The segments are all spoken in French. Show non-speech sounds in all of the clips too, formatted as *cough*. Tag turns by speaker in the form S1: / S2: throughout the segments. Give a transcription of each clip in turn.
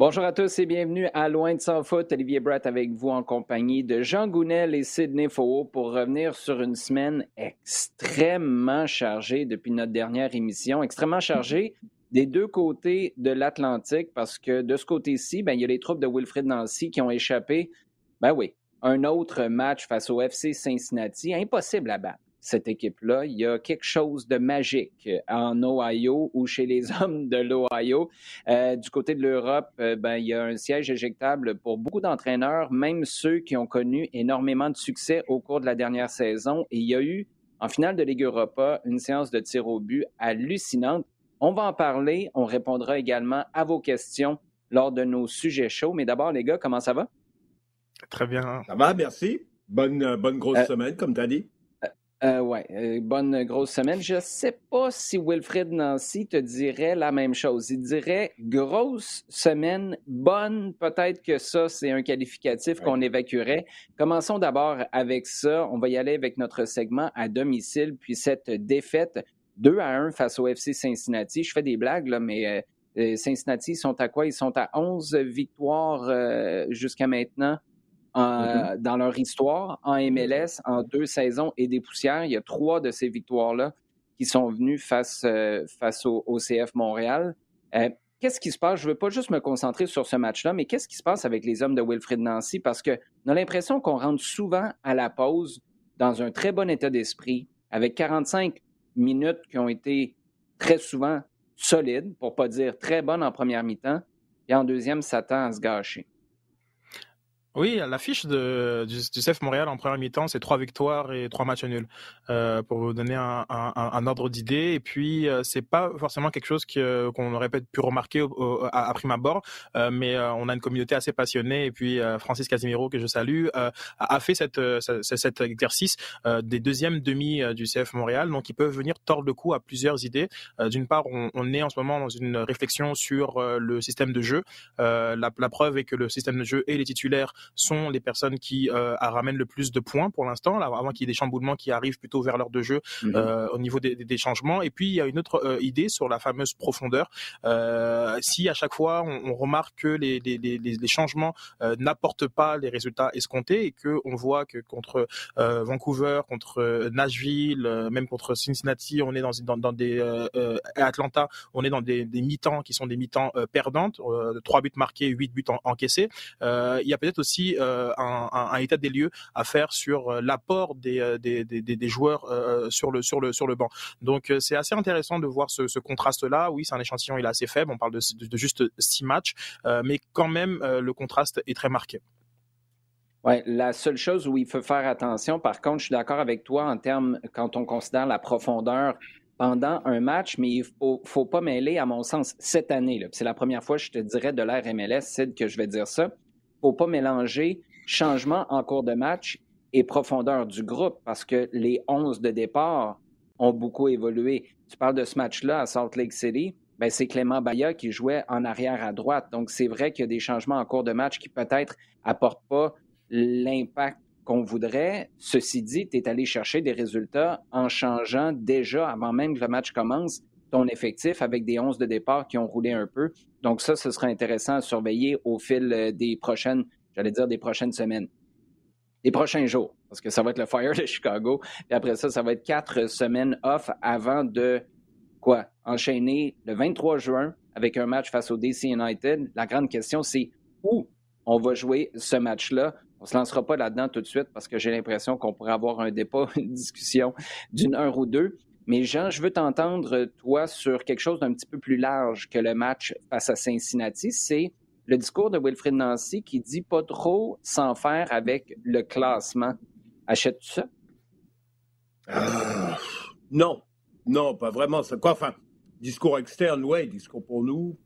S1: Bonjour à tous et bienvenue à Loin de sans foot. Olivier Bratt avec vous en compagnie de Jean Gounel et Sidney Faux pour revenir sur une semaine extrêmement chargée depuis notre dernière émission. Extrêmement chargée des deux côtés de l'Atlantique parce que de ce côté-ci, ben, il y a les troupes de Wilfred Nancy qui ont échappé, ben oui, un autre match face au FC Cincinnati. Impossible à battre cette équipe-là. Il y a quelque chose de magique en Ohio ou chez les *laughs* hommes de l'Ohio. Euh, du côté de l'Europe, euh, ben, il y a un siège éjectable pour beaucoup d'entraîneurs, même ceux qui ont connu énormément de succès au cours de la dernière saison. Et il y a eu, en finale de Ligue Europa, une séance de tir au but hallucinante. On va en parler. On répondra également à vos questions lors de nos sujets chauds. Mais d'abord, les gars, comment ça va?
S2: Très bien.
S3: Ça va, merci. Bonne, euh, bonne grosse semaine, comme tu as dit.
S1: Euh, oui, euh, bonne grosse semaine. Je ne sais pas si Wilfred Nancy te dirait la même chose. Il dirait grosse semaine, bonne, peut-être que ça, c'est un qualificatif qu'on évacuerait. Commençons d'abord avec ça. On va y aller avec notre segment à domicile, puis cette défaite 2 à 1 face au FC Cincinnati. Je fais des blagues, là, mais euh, Cincinnati sont à quoi? Ils sont à 11 victoires jusqu'à maintenant Mm-hmm. dans leur histoire en MLS en deux saisons et des poussières. Il y a trois de ces victoires-là qui sont venues face, euh, face au, CF Montréal. Euh, qu'est-ce qui se passe? Je ne veux pas juste me concentrer sur ce match-là, mais qu'est-ce qui se passe avec les hommes de Wilfrid Nancy? Parce qu'on a l'impression qu'on rentre souvent à la pause dans un très bon état d'esprit, avec 45 minutes qui ont été très souvent solides, pour ne pas dire très bonnes en première mi-temps, et en deuxième, ça tend à se gâcher.
S2: Oui, l'affiche du, du CF Montréal en première mi-temps, c'est trois victoires et trois matchs nuls, euh, pour vous donner un, un, un ordre d'idée. Et puis, euh, c'est pas forcément quelque chose euh, qu'on aurait peut-être pu remarquer à, à, prime abord, euh, mais euh, on a une communauté assez passionnée. Et puis, Francis Casimiro, que je salue, a fait cette, cet exercice des deuxièmes demi du CF Montréal. Donc, ils peuvent venir tordre le cou à plusieurs idées. D'une part, on, on, est en ce moment dans une réflexion sur le système de jeu. La, la preuve est que le système de jeu et les titulaires sont les personnes qui euh, ramènent le plus de points pour l'instant, là, avant qu'il y ait des chamboulements qui arrivent plutôt vers l'heure de jeu mhm. euh, au niveau des, des, changements. Et puis il y a une autre euh, idée sur la fameuse profondeur. Euh, si à chaque fois on, on remarque que les, les, les, les changements euh, n'apportent pas les résultats escomptés et que on voit que contre Vancouver, contre Nashville, même contre Cincinnati, on est dans, dans, dans des Atlanta, on est dans des, des mi-temps qui sont des mi-temps perdantes, trois buts marqués, huit buts encaissés. il y a peut-être aussi euh, un, état des lieux à faire sur euh, l'apport euh, des, joueurs sur, le, banc. Donc c'est assez intéressant de voir ce, contraste-là. Oui, c'est un échantillon, il est assez faible, on parle de, juste six matchs, mais quand même le contraste est très marqué.
S1: Ouais, la seule chose où il faut faire attention, par contre, je suis d'accord avec toi en termes quand on considère la profondeur pendant un match, mais il ne faut, pas mêler, à mon sens, cette année. C'est la première fois, je te dirais, de l'ère MLS, c'est que je vais dire ça faut pas mélanger changement en cours de match et profondeur du groupe parce que les 11 de départ ont beaucoup évolué. Tu parles de ce match-là à Salt Lake City, ben c'est Clément Baya qui jouait en arrière à droite. Donc, c'est vrai qu'il y a des changements en cours de match qui peut-être apportent pas l'impact qu'on voudrait. Ceci dit, tu es allé chercher des résultats en changeant déjà, avant même que le match commence, ton effectif avec des 11 de départ qui ont roulé un peu. Donc ça, ce sera intéressant à surveiller au fil euh, des prochaines, j'allais dire des prochaines semaines, des prochains jours, parce que ça va être le Fire de Chicago. Et après ça, ça va être quatre semaines off avant de quoi enchaîner le 23 juin avec un match face au DC United. La grande question, c'est où on va jouer ce match-là? On ne se lancera pas là-dedans tout de suite parce que j'ai l'impression qu'on pourrait avoir un débat, *laughs* une discussion d'une heure ou deux. Mais Jean, je veux t'entendre, toi, sur quelque chose d'un petit peu plus large que le match face à Cincinnati. C'est le discours de Wilfrid Nancy qui dit pas trop s'en faire avec le classement. Achètes-tu ça?
S3: Euh, non, non, pas vraiment. Enfin, discours externe, ouais, discours pour nous.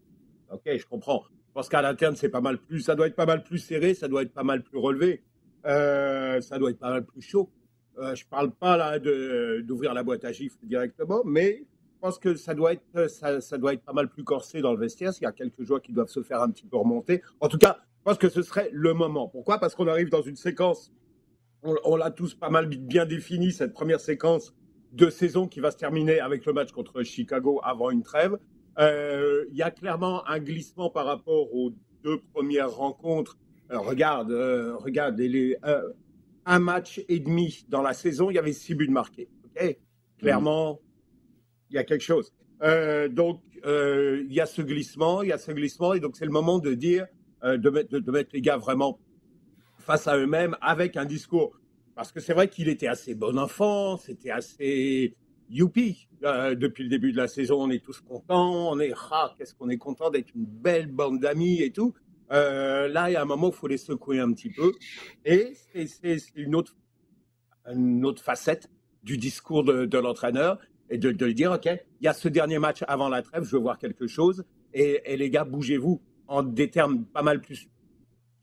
S3: Ok, je comprends. Je pense qu'à l'interne, c'est pas mal plus, ça doit être pas mal plus serré, ça doit être pas mal plus relevé, euh, ça doit être pas mal plus chaud. Euh, je parle pas là d'ouvrir la boîte à gifles directement, mais je pense que ça doit être ça, doit être pas mal plus corsé dans le vestiaire. S'il y a quelques joueurs qui doivent se faire un petit peu remonter. En tout cas, je pense que ce serait le moment. Pourquoi? Parce qu'on arrive dans une séquence. On, l'a tous pas mal bien défini cette première séquence de saison qui va se terminer avec le match contre Chicago avant une trêve. Euh, il y a clairement un glissement par rapport aux deux premières rencontres. regarde, euh, regarde, euh, un match et demi dans la saison, il y avait six buts marqués. Clairement, il y a quelque chose. donc, il y a ce glissement, il y a ce glissement, et donc c'est le moment de dire, de mettre, de mettre les gars vraiment face à eux-mêmes avec un discours parce que c'est vrai qu'il était assez bon enfant, c'était assez youpi. Euh, depuis le début de la saison, on est tous contents, on est ah, qu'est-ce qu'on est content d'être une belle bande d'amis et tout. Euh, là, il y a un moment où il faut les secouer un petit peu. Et c'est une autre, facette du discours de, l'entraîneur et de, de, dire, OK, il y a ce dernier match avant la trêve, je veux voir quelque chose. Et, les gars, bougez-vous en des termes pas mal plus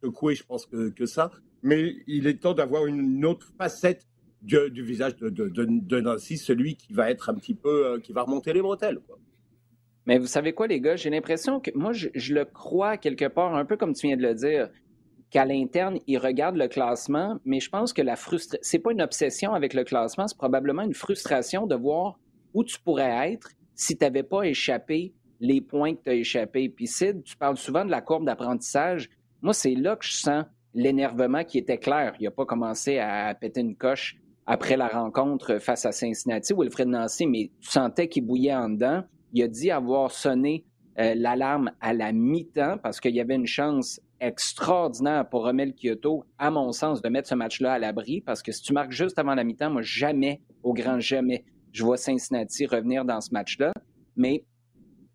S3: secoués, je pense, que, ça mais il est temps d'avoir une autre facette du, visage de, de, Nancy, celui qui va être un petit peu, euh, qui va remonter les bretelles.
S1: Mais vous savez quoi, les gars, j'ai l'impression que moi, je, le crois quelque part, un peu comme tu viens de le dire, qu'à l'interne, il regarde le classement, mais je pense que la frustration, c'est pas une obsession avec le classement, c'est probablement une frustration de voir où tu pourrais être si tu n'avais pas échappé les points que tu as échappés. Puis Sid, tu parles souvent de la courbe d'apprentissage. Moi, c'est là que je sens l'énervement qui était clair. Il n'a pas commencé à péter une coche après la rencontre face à Cincinnati, Wilfred Nancy, mais tu sentais qu'il bouillait en dedans. Il a dit avoir sonné euh, l'alarme à la mi-temps parce qu'il y avait une chance extraordinaire pour Romel Kyoto, à mon sens, de mettre ce match-là à l'abri parce que si tu marques juste avant la mi-temps, moi, jamais, au grand jamais, je vois Cincinnati revenir dans ce match-là. Mais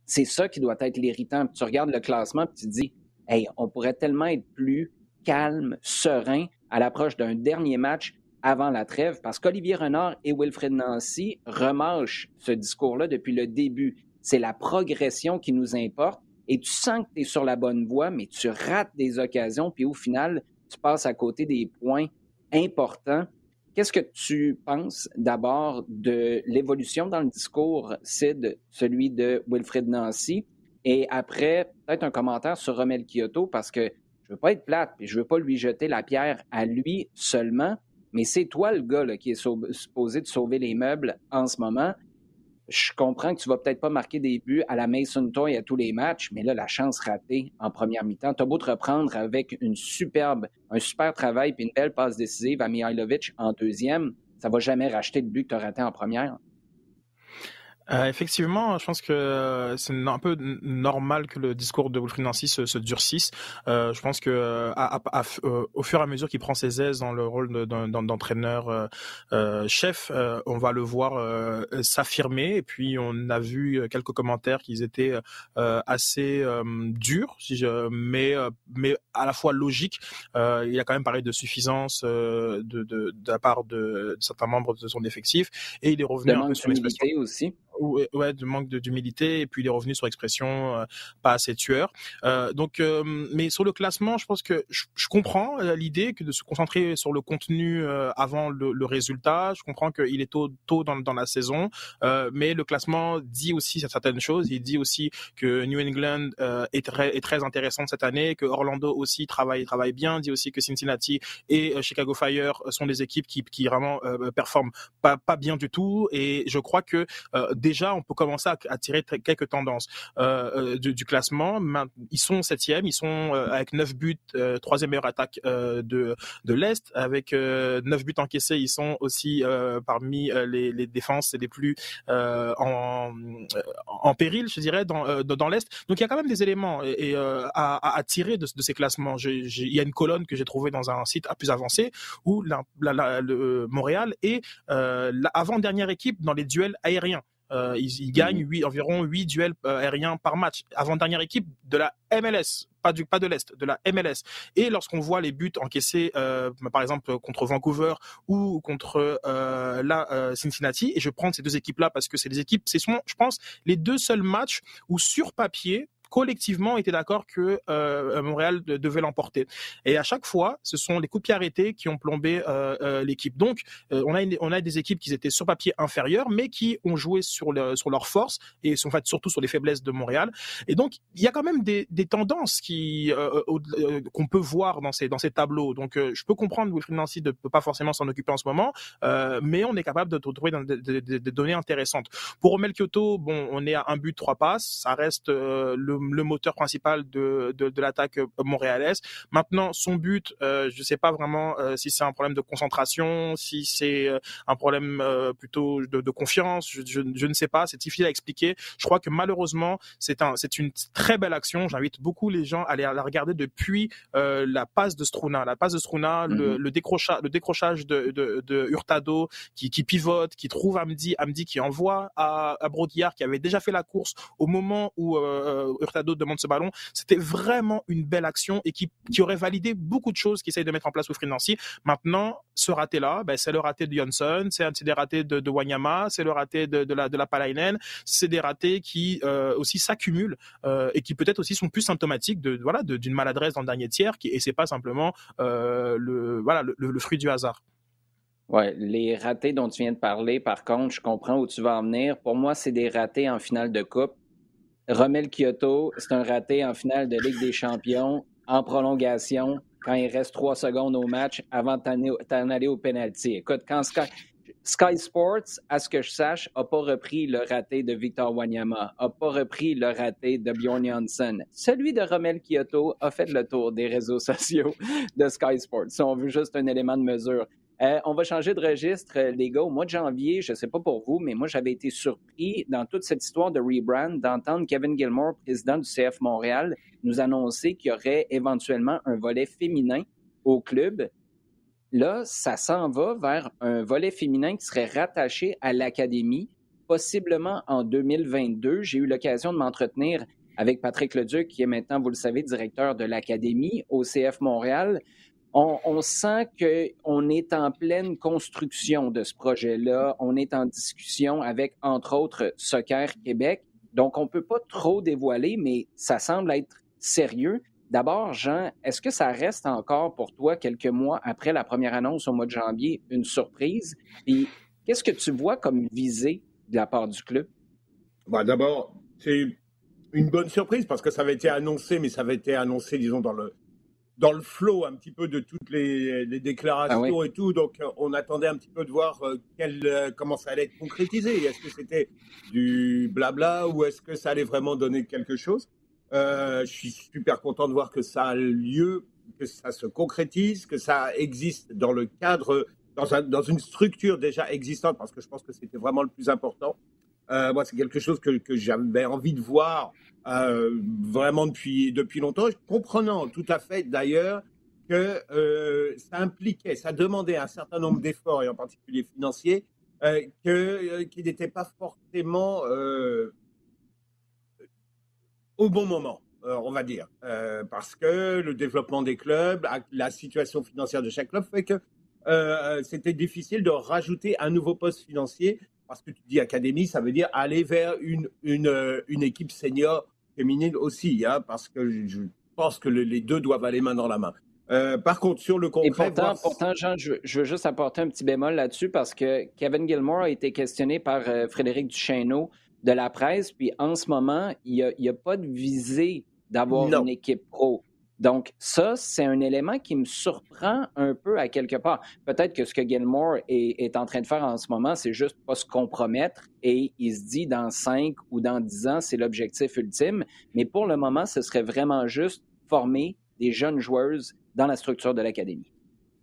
S1: c'est ça qui doit être l'irritant. Tu regardes le classement et tu te dis, hey, on pourrait tellement être plus calme, serein à l'approche d'un dernier match avant la trêve, parce qu'Olivier Renard et Wilfred Nancy remâchent ce discours-là depuis le début. C'est la progression qui nous importe et tu sens que tu es sur la bonne voie, mais tu rates des occasions, puis au final, tu passes à côté des points importants. Qu'est-ce que tu penses d'abord de l'évolution dans le discours, Sid, celui de Wilfred Nancy? Et après, peut-être un commentaire sur Romel Kyoto, parce que je veux pas être plate, et je veux pas lui jeter la pierre à lui seulement, mais c'est toi le gars qui est supposé de sauver les meubles en ce moment. Je comprends que tu vas peut-être pas marquer des buts à la Mason Toy à tous les matchs, mais là, la chance ratée en première mi-temps. Tu as beau te reprendre avec une superbe, un super travail puis une belle passe décisive à Mihailovic en deuxième, ça va jamais racheter le but que tu raté en première.
S2: Euh, effectivement, je pense que euh, c'est un peu normal que le discours de Wilfried Nancy se, se durcisse. Euh, je pense que euh, à, à, au fur et à mesure qu'il prend ses aises dans le rôle d'entraîneur chef, on va le voir s'affirmer. Et puis on a vu quelques commentaires qui étaient assez durs, si je, mais mais à la fois logiques. il a quand même parlé de suffisance de, de, de, la part de, certains membres de son effectif, et il est revenu un peu sur l'expression
S1: aussi
S2: ouais, de manque d'humilité et puis il est revenu sur l'expression euh, pas assez tueur. Euh, donc, euh, mais sur le classement, je pense que je, je comprends l'idée que de se concentrer sur le contenu avant le, le, résultat. Je comprends qu'il est tôt, tôt dans, dans la saison, mais le classement dit aussi certaines choses. Il dit aussi que New England est très, est très intéressant cette année, que Orlando aussi travaille travaille bien. Il dit aussi que Cincinnati et Chicago Fire sont des équipes qui, qui vraiment performent pas pas bien du tout. Et je crois que déjà, on peut commencer à, tirer quelques tendances euh, euh, du, classement. Ils sont septième, ils sont euh, avec neuf buts, troisième meilleure attaque de de l'est, avec neuf buts encaissés. Ils sont aussi parmi les, défenses les plus en, péril, je dirais, dans dans l'est. Donc il y a quand même des éléments à, tirer de, ces classements. il y a une colonne que j'ai trouvée dans un site plus avancé où le Montréal est l'avant-dernière équipe dans les duels aériens. Euh, ils, gagnent mmh. environ 8 duels euh, aériens par match. Avant-dernière équipe de la MLS, pas, du, pas de l'Est, de la MLS. Et lorsqu'on voit les buts encaissés, euh, par exemple, contre Vancouver ou contre la Cincinnati, et je prends ces deux équipes-là parce que c'est des équipes, c'est je pense, les deux seuls matchs où sur papier, collectivement était d'accord que euh, Montréal devait l'emporter. Et à chaque fois, ce sont les coups de pied arrêtés qui ont plombé euh, euh, l'équipe. Donc, on a on a des équipes qui étaient sur papier inférieures, mais qui ont joué sur le, sur leurs forces et sont faites surtout sur les faiblesses de Montréal. Et donc, il y a quand même des, des tendances qui qu'on peut voir dans ces dans ces tableaux. Donc, je peux comprendre Wilfried Nancy ne peut pas forcément s'en occuper en ce moment, mais on est capable de trouver des, données intéressantes. Pour Romel Kyoto, bon, on est à un but, trois passes. Ça reste le le, moteur principal de, de, l'attaque euh, montréalaise. Maintenant, son but, euh, je ne sais pas vraiment euh, si c'est un problème de concentration, si c'est un problème plutôt de, confiance, je, je, ne sais pas, c'est difficile à expliquer. Je crois que malheureusement, c'est un, c'est une très belle action. J'invite beaucoup les gens à, aller la regarder depuis la passe de Struna. La passe de Struna, le, mhm. décrochage, le décrochage de, de, Hurtado qui, qui pivote, qui trouve Amdi, Amdi qui envoie à, à Brodillard qui avait déjà fait la course au moment où Hurtado demande ce ballon. C'était vraiment une belle action et qui, qui aurait validé beaucoup de choses qu'essaye de mettre en place Wilfried Nancy. Maintenant, ce raté-là, ben, c'est le raté de Johnson, c'est des ratés de, de Wanyama, c'est le raté de, de, la, de la Palainen, c'est des ratés qui euh, aussi s'accumulent euh, et qui peut-être aussi sont plus symptomatiques de voilà d'une maladresse dans le dernier tiers qui, et c'est pas simplement euh, le voilà le, fruit du hasard.
S1: Ouais, les ratés dont tu viens de parler, par contre, je comprends où tu vas en venir. Pour moi, c'est des ratés en finale de coupe. Romel Kyoto, c'est un raté en finale de Ligue des Champions en prolongation quand il reste trois secondes au match avant d'en aller au penalty. Écoute, quand Sky, Sports, à ce que je sache, n'a pas repris le raté de Victor Wanyama, n'a pas repris le raté de Bjorn Janssen. Celui de Romel Kyoto a fait le tour des réseaux *laughs* sociaux de Sky Sports. Si on veut juste un élément de mesure. Euh, on va changer de registre, euh, les gars. Au mois de janvier, je ne sais pas pour vous, mais moi, j'avais été surpris dans toute cette histoire de rebrand d'entendre Kevin Gilmore, président du CF Montréal, nous annoncer qu'il y aurait éventuellement un volet féminin au club. Là, ça s'en va vers un volet féminin qui serait rattaché à l'académie, possiblement en 2022. J'ai eu l'occasion de m'entretenir avec Patrick Leduc, qui est maintenant, vous le savez, directeur de l'académie au CF Montréal on, sent qu'on est en pleine construction de ce projet-là. On est en discussion avec, entre autres, Soccer Québec. Donc, on ne peut pas trop dévoiler, mais ça semble être sérieux. D'abord, Jean, est-ce que ça reste encore pour toi, quelques mois après la première annonce au mois de janvier, une surprise? Et qu'est-ce que tu vois comme visée de la part du club?
S3: Bah, d'abord, c'est une bonne surprise parce que ça avait été annoncé, mais ça avait été annoncé, disons, dans le, dans le flot un petit peu de toutes les, déclarations ah et tout. Donc, euh, on attendait un petit peu de voir euh, euh, comment ça allait être concrétisé. Est-ce que c'était du blabla ou est-ce que ça allait vraiment donner quelque chose? Je suis super content de voir que ça a lieu, que ça se concrétise, que ça existe dans le cadre, dans, un, dans une structure déjà existante, parce que je pense que c'était vraiment le plus important. Moi, c'est quelque chose que, j'avais envie de voir euh, vraiment depuis, depuis longtemps, comprenant tout à fait d'ailleurs que euh, ça impliquait, ça demandait un certain nombre d'efforts, et en particulier financiers, euh, que, qui n'étaient pas forcément au bon moment, on va dire. parce que le développement des clubs, la situation financière de chaque club fait que c'était difficile de rajouter un nouveau poste financier parce que tu dis académie, ça veut dire aller vers une, une, une équipe senior féminine aussi, hein, parce que je pense que les deux doivent aller main dans la main. Euh, par contre, sur le concret.
S1: Et pourtant, Jean, je, veux juste apporter un petit bémol là-dessus parce que Kevin Gilmore a été questionné par euh, Frédéric Duchesneau de la presse, puis en ce moment, il n'y a, pas de visée d'avoir une équipe pro. Donc, ça, c'est un élément qui me surprend un peu à quelque part. Peut-être que ce que Gilmore est, en train de faire en ce moment, c'est juste pas se compromettre et il se dit dans cinq ou dans dix ans, c'est l'objectif ultime. Mais pour le moment, ce serait vraiment juste former des jeunes joueuses dans la structure de l'académie.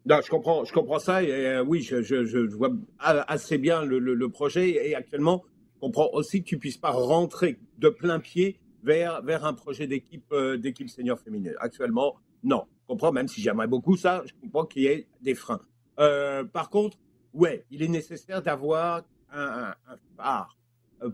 S3: Je comprends, je comprends ça. Et, euh, oui, je, vois assez bien le, le, projet. Et actuellement, je comprends aussi que tu puisses pas rentrer de plein pied vers, vers un projet d'équipe euh, d'équipe senior féminine. Actuellement, non. Je comprends, même si j'aimerais beaucoup ça, je comprends qu'il y ait des freins. Euh, par contre, ouais, il est nécessaire d'avoir un, phare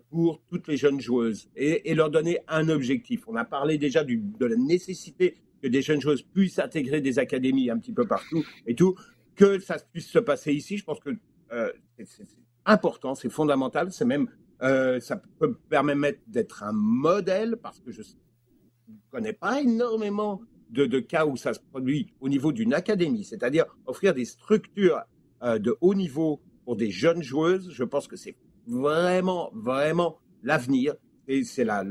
S3: pour toutes les jeunes joueuses et, leur donner un objectif. On a parlé déjà du, de la nécessité que des jeunes joueuses puissent intégrer des académies un petit peu partout et tout, que ça puisse se passer ici. Je pense que euh, c'est important, c'est fondamental, c'est même euh, ça peut permettre d'être un modèle parce que je ne connais pas énormément de, cas où ça se produit au niveau d'une académie, c'est-à-dire offrir des structures euh, de haut niveau pour des jeunes joueuses. Je pense que c'est vraiment, vraiment l'avenir. Et c'est la,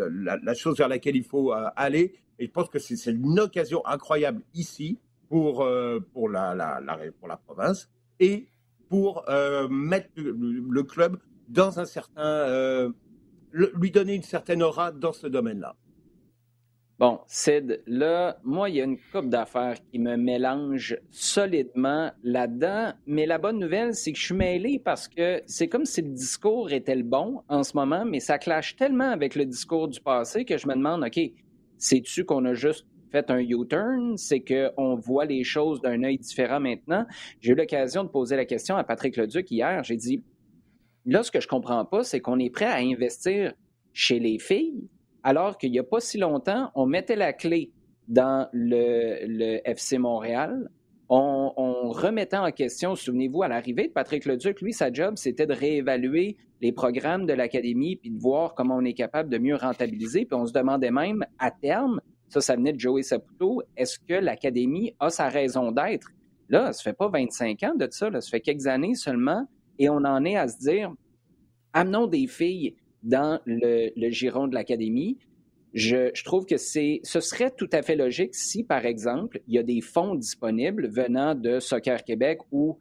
S3: chose vers laquelle il faut euh, aller. Et je pense que c'est une occasion incroyable ici pour, pour, la, pour la province et pour mettre le, club dans un certain. lui donner une certaine aura dans ce domaine-là.
S1: Bon, Sid, là, moi, il y a une coupe d'affaires qui me mélange solidement là-dedans. Mais la bonne nouvelle, c'est que je suis mêlé parce que c'est comme si le discours était le bon en ce moment, mais ça clash tellement avec le discours du passé que je me demande, OK, sais-tu qu'on a juste fait un U-turn? C'est qu'on voit les choses d'un œil différent maintenant? J'ai eu l'occasion de poser la question à Patrick Leduc hier. J'ai dit, là, ce que je comprends pas, c'est qu'on est prêt à investir chez les filles alors qu'il n'y a pas si longtemps, on mettait la clé dans le, FC Montréal. On, remettait en question, souvenez-vous, à l'arrivée de Patrick Leduc, lui, sa job, c'était de réévaluer les programmes de l'Académie puis de voir comment on est capable de mieux rentabiliser. Puis on se demandait même, à terme, ça, ça venait de Joey Saputo, est-ce que l'Académie a sa raison d'être? Là, ça fait pas 25 ans de ça, là, ça fait quelques années seulement, et on en est à se dire, amenons des filles dans le, giron de l'Académie. Je, trouve que c'est, ce serait tout à fait logique si, par exemple, il y a des fonds disponibles venant de Soccer Québec ou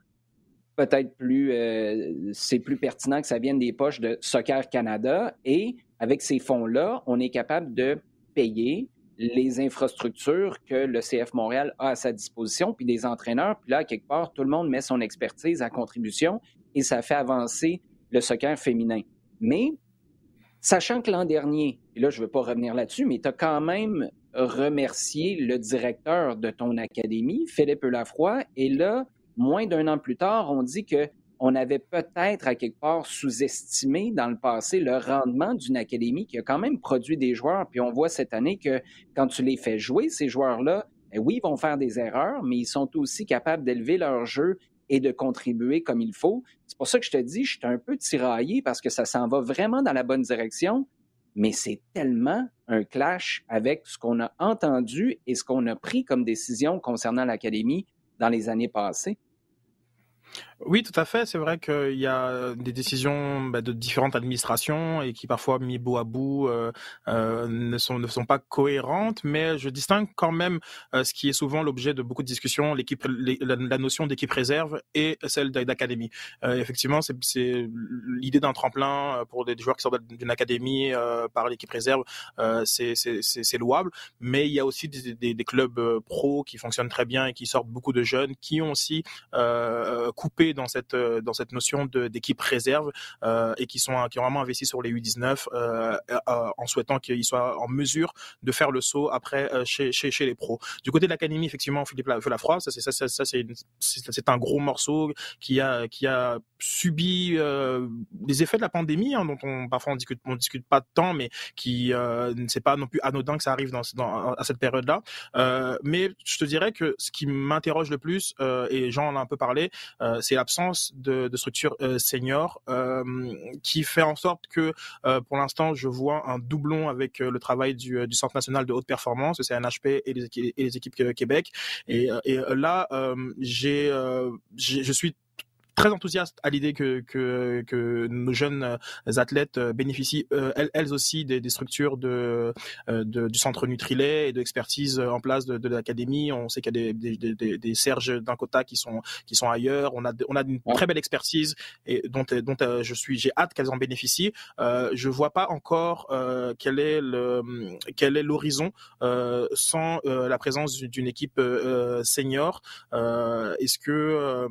S1: peut-être plus, euh, c'est plus pertinent que ça vienne des poches de Soccer Canada. Et avec ces fonds-là, on est capable de payer les infrastructures que le CF Montréal a à sa disposition, puis des entraîneurs. Puis là, quelque part, tout le monde met son expertise à contribution et ça fait avancer le soccer féminin. Mais Sachant que l'an dernier, et là je ne veux pas revenir là-dessus, mais tu as quand même remercié le directeur de ton académie, Philippe Lafroy, et là, moins d'un an plus tard, on dit que on avait peut-être à quelque part sous-estimé dans le passé le rendement d'une académie qui a quand même produit des joueurs. Puis on voit cette année que quand tu les fais jouer, ces joueurs-là, ben oui, ils vont faire des erreurs, mais ils sont aussi capables d'élever leur jeu et de contribuer comme il faut. C'est pour ça que je te dis, je suis un peu tiraillé parce que ça s'en va vraiment dans la bonne direction, mais c'est tellement un clash avec ce qu'on a entendu et ce qu'on a pris comme décision concernant l'Académie dans les années passées.
S2: Oui, tout à fait. C'est vrai qu'il y a des décisions bah, de différentes administrations et qui parfois mis bout à bout euh, euh, ne sont ne sont pas cohérentes. Mais je distingue quand même euh, ce qui est souvent l'objet de beaucoup de discussions l'équipe, la, notion d'équipe réserve et celle d'académie. effectivement, c'est l'idée d'un tremplin pour des joueurs qui sortent d'une académie par l'équipe réserve. c'est louable, mais il y a aussi des, des, des clubs pro qui fonctionnent très bien et qui sortent beaucoup de jeunes qui ont aussi coupé dans cette euh, dans cette notion d'équipe réserve euh, et qui sont qui ont vraiment investi sur les U19 euh, en souhaitant qu'ils soient en mesure de faire le saut après chez, chez, les pros. Du côté de l'académie, effectivement, Philippe Lafroy, ça c'est ça, ça, ça c'est un gros morceau qui a qui a subi les effets de la pandémie, hein, dont on parfois on discute on discute pas tant, mais qui euh, c'est pas non plus anodin que ça arrive dans, à cette période-là. Euh, mais je te dirais que ce qui m'interroge le plus, euh, et Jean en a un peu parlé, euh, c'est l'absence de, structure euh, senior euh, qui fait en sorte que pour l'instant je vois un doublon avec le travail du, du, Centre national de haute performance, le CNHP et les, et les équipes Québec. Et, et là, j'ai, je suis très enthousiaste à l'idée que, que, que, nos jeunes euh, athlètes euh, bénéficient euh, elles, elles, aussi des, des structures de, de, du centre Nutrilet et de expertise en place de, de l'académie. On sait qu'il y a des, des, des, des Serge Dincota qui sont, qui sont ailleurs. On a, on a une très belle expertise et dont, dont je suis, j'ai hâte qu'elles en bénéficient. Euh, je vois pas encore euh, quel est le, quel est l'horizon euh, sans la présence d'une équipe senior. Est-ce que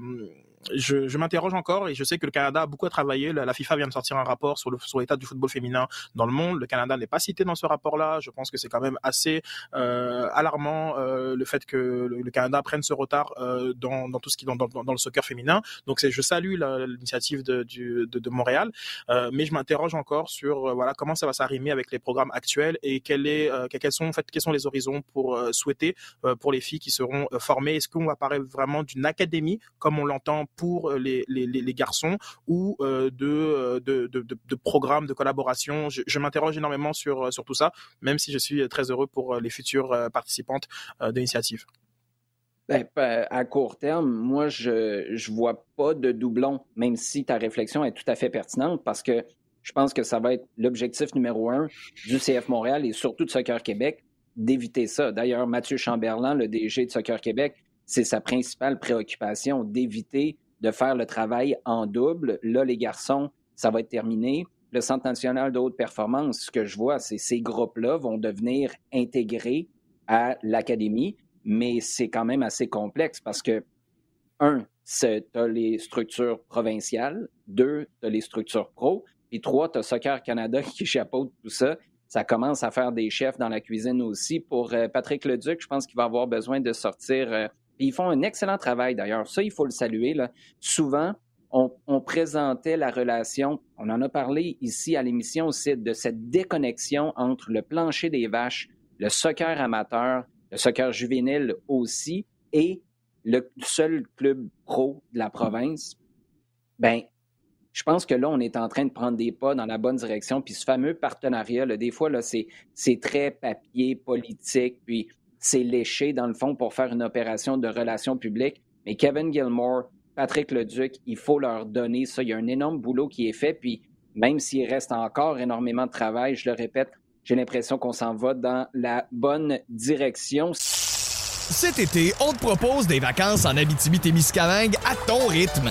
S2: je, je m'interroge encore et je sais que le Canada a beaucoup à travailler. La, FIFA vient de sortir un rapport sur, l'état du football féminin dans le monde. Le Canada n'est pas cité dans ce rapport-là. Je pense que c'est quand même assez euh, alarmant euh, le fait que le, Canada prenne ce retard euh, dans, dans, tout ce qui dans, dans, dans le soccer féminin. Donc je salue l'initiative de, de, de, Montréal, euh, mais je m'interroge encore sur voilà comment ça va s'arrimer avec les programmes actuels et quel est, quels sont en fait quels sont les horizons pour souhaiter pour les filles qui seront formées. Est-ce qu'on va parler vraiment d'une académie comme on l'entend pour euh, les, les, les garçons ou euh, euh, de, de, de, programmes de collaboration. Je, je m'interroge énormément sur, sur tout ça, même si je suis très heureux pour les futures participantes de l'initiative.
S1: Ben, à court terme, moi, je ne vois pas de doublon, même si ta réflexion est tout à fait pertinente, parce que je pense que ça va être l'objectif numéro un du CF Montréal et surtout de Soccer Québec, d'éviter ça. D'ailleurs, Mathieu Chamberlain, le DG de Soccer Québec, c'est sa principale préoccupation, d'éviter de faire le travail en double. Là, les garçons, ça va être terminé. Le Centre national de haute performance, ce que je vois, c'est ces groupes-là vont devenir intégrés à l'académie, mais c'est quand même assez complexe parce que, un, as les structures provinciales, deux, tu les structures pro, et trois, tu as Soccer Canada *laughs* qui chapeaute tout ça. Ça commence à faire des chefs dans la cuisine aussi. Pour euh, Patrick Leduc, je pense qu'il va avoir besoin de sortir euh, ils font un excellent travail d'ailleurs. Ça, il faut le saluer. Là. Souvent, on, présentait la relation, on en a parlé ici à l'émission aussi, de cette déconnexion entre le plancher des vaches, le soccer amateur, le soccer juvénile aussi, et le seul club pro de la province. Ben, je pense que là, on est en train de prendre des pas dans la bonne direction. Puis ce fameux partenariat, là, des fois, là, c'est, c'est très papier, politique. Puis c'est léché, dans le fond, pour faire une opération de relations publiques. Mais Kevin Gilmore, Patrick Leduc, il faut leur donner ça. Il y a un énorme boulot qui est fait. Puis même s'il reste encore énormément de travail, je le répète, j'ai l'impression qu'on s'en va dans la bonne direction.
S4: Cet été, on te propose des vacances en Abitibi-Témiscamingue à ton rythme.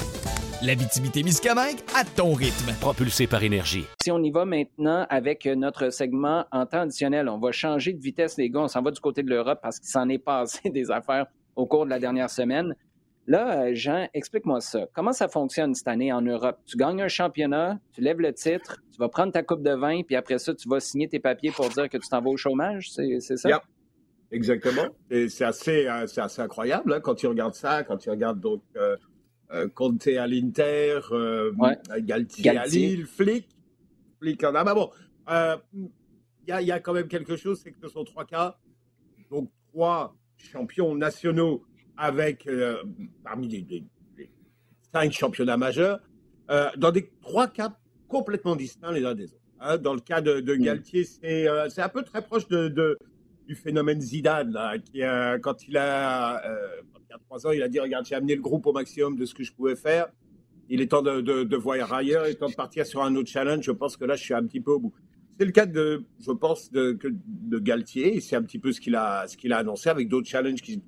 S4: La Miscamingue à ton rythme.
S5: Propulsé par énergie.
S1: Si on y va maintenant avec notre segment en temps additionnel, on va changer de vitesse, les gars. On s'en va du côté de l'Europe parce qu'il s'en est passé *laughs* des affaires au cours de la dernière semaine. Là, euh, Jean, explique-moi ça. Comment ça fonctionne cette année en Europe? Tu gagnes un championnat, tu lèves le titre, tu vas prendre ta coupe de vin, puis après ça, tu vas signer tes papiers pour dire que tu t'en vas au chômage, c'est ça?
S3: Exactement. C'est assez, euh, assez, incroyable hein, quand tu regardes ça, quand tu regardes donc euh, euh, Conte à l'Inter, euh, Galtier, à Lille, Flick. Flick en a. Bah bon, il euh, y, y, a quand même quelque chose, c'est que ce sont trois cas, donc trois champions nationaux avec, parmi les, cinq championnats majeurs, dans des trois cas complètement distincts les uns des autres. Hein. Dans le cas de, de mm. Galtier, c'est un peu très proche de, de du phénomène Zidane, là, qui, quand il a, y a trois ans, il a dit Regarde, j'ai amené le groupe au maximum de ce que je pouvais faire. Il est temps de, de, voir ailleurs, il est temps de partir sur un autre challenge. Je pense que là, je suis un petit peu au bout. C'est le cas de, je pense, de, de Galtier, c'est un petit peu ce qu'il a, qu'il a annoncé avec d'autres challenges qui,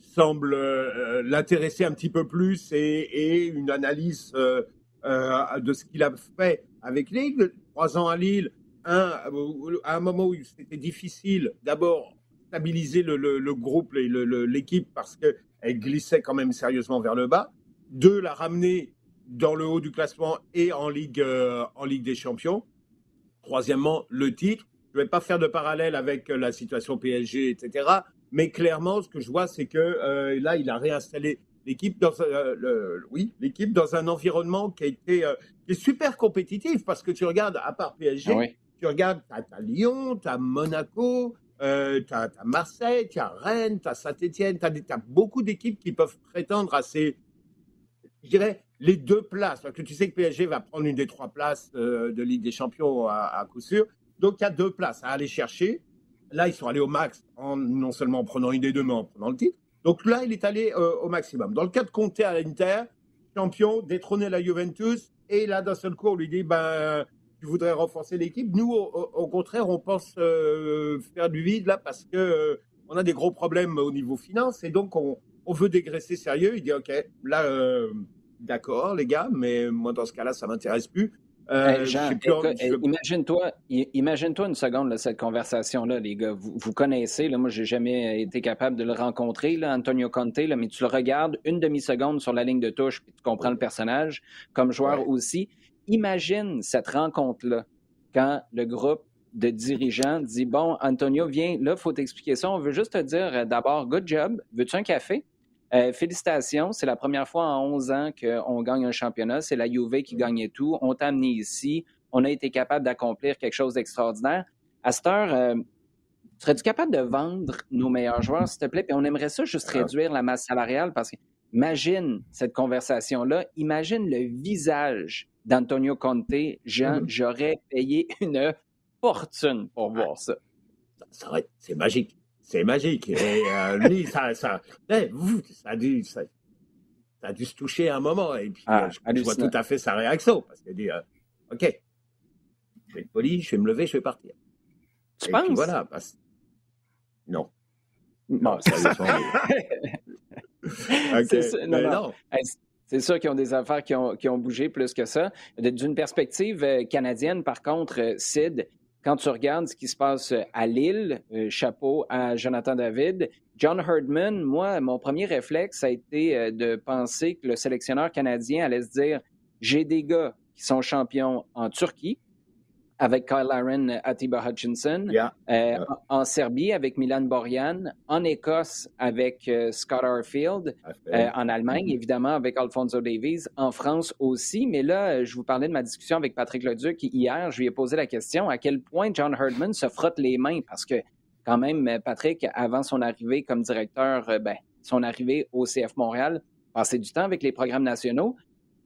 S3: semblent euh, l'intéresser un petit peu plus et, et une analyse euh, euh, de ce qu'il a fait avec Lille. Trois ans à Lille, un, à un moment où c'était difficile, d'abord stabiliser le, le, groupe et l'équipe parce qu'elle glissait quand même sérieusement vers le bas. Deux, la ramener dans le haut du classement et en Ligue, euh, en Ligue des Champions. Troisièmement, le titre. Je ne vais pas faire de parallèle avec la situation PSG, etc. Mais clairement, ce que je vois, c'est que euh, là, il a réinstallé l'équipe dans, euh, le, oui, l'équipe dans un environnement qui a été qui est super compétitif parce que tu regardes, à part PSG, ah tu regardes, tu as, Lyon, tu as Monaco, euh, tu as, Marseille, tu as Rennes, tu as Saint-Etienne, tu as, beaucoup d'équipes qui peuvent prétendre à ces, je les deux places. Parce que tu sais que PSG va prendre une des trois places euh, de Ligue des Champions à, coup sûr. Donc il y a deux places à aller chercher. Là, ils sont allés au max, en, non seulement en prenant une des deux, mais en prenant le titre. Donc là, il est allé euh, au maximum. Dans le cas de Conte à l'Inter, champion, détrôner la Juventus, et là, d'un seul coup, on lui dit, ben, tu voudrais renforcer l'équipe. Nous, au, contraire, on pense euh, faire du vide là parce que euh, on a des gros problèmes au niveau finance et donc on, veut dégraisser sérieux. Il dit OK, là, euh, d'accord, les gars, mais moi dans ce cas-là, ça m'intéresse plus.
S1: imagine-toi, imagine-toi une seconde cette conversation-là, les gars. Vous, vous connaissez, là, moi, j'ai jamais été capable de le rencontrer, là, Antonio Conte, là, mais tu le regardes une demi-seconde sur la ligne de touche, puis tu comprends le personnage, comme joueur aussi imagine cette rencontre-là quand le groupe de dirigeants dit Bon, Antonio, viens, là, il faut t'expliquer ça. On veut juste te dire euh, d'abord, good job. Veux-tu un café? Euh, félicitations, c'est la première fois en 11 ans qu'on gagne un championnat. C'est la Juve qui gagnait tout. On t'a amené ici. On a été capable d'accomplir quelque chose d'extraordinaire. À cette heure, euh, serais-tu capable de vendre nos meilleurs joueurs, s'il te plaît? Puis on aimerait ça juste ah. réduire la masse salariale parce que imagine cette conversation-là. Imagine le visage d'Antonio Conte, Jean, mm-hmm. j'aurais payé une fortune pour voir ça.
S3: ça, c'est magique. C'est magique. Et euh, lui, ça, ça, ça, a dû, ça, a dû se toucher à un moment. Et puis, ah, euh, je, vois tout à fait sa réaction. Parce qu'il dit euh, OK, je vais être poli, je vais me lever, je vais partir.
S1: Tu penses?
S3: voilà. Parce... *laughs* Non. Non, ça
S1: OK. non, non. C'est sûr qu'ils ont des affaires qui ont, qui ont, bougé plus que ça. D'une perspective euh, canadienne, par contre, euh, Sid, quand tu regardes ce qui se passe euh, à Lille, chapeau à Jonathan David, John Herdman, moi, mon premier réflexe a été de penser que le sélectionneur canadien allait se dire j'ai des gars qui sont champions en Turquie, avec Kyle Aaron, Atiba Hutchinson, euh, En, Serbie avec Milan Borjan, en Écosse avec euh, Scott Arfield, euh, en Allemagne évidemment avec Alfonso Davies, en France aussi. Mais là, je vous parlais de ma discussion avec Patrick Leduc hier. Je lui ai posé la question à quel point John Herdman se frotte les mains parce que quand même, Patrick, avant son arrivée comme directeur, ben, son arrivée au CF Montréal, passait du temps avec les programmes nationaux.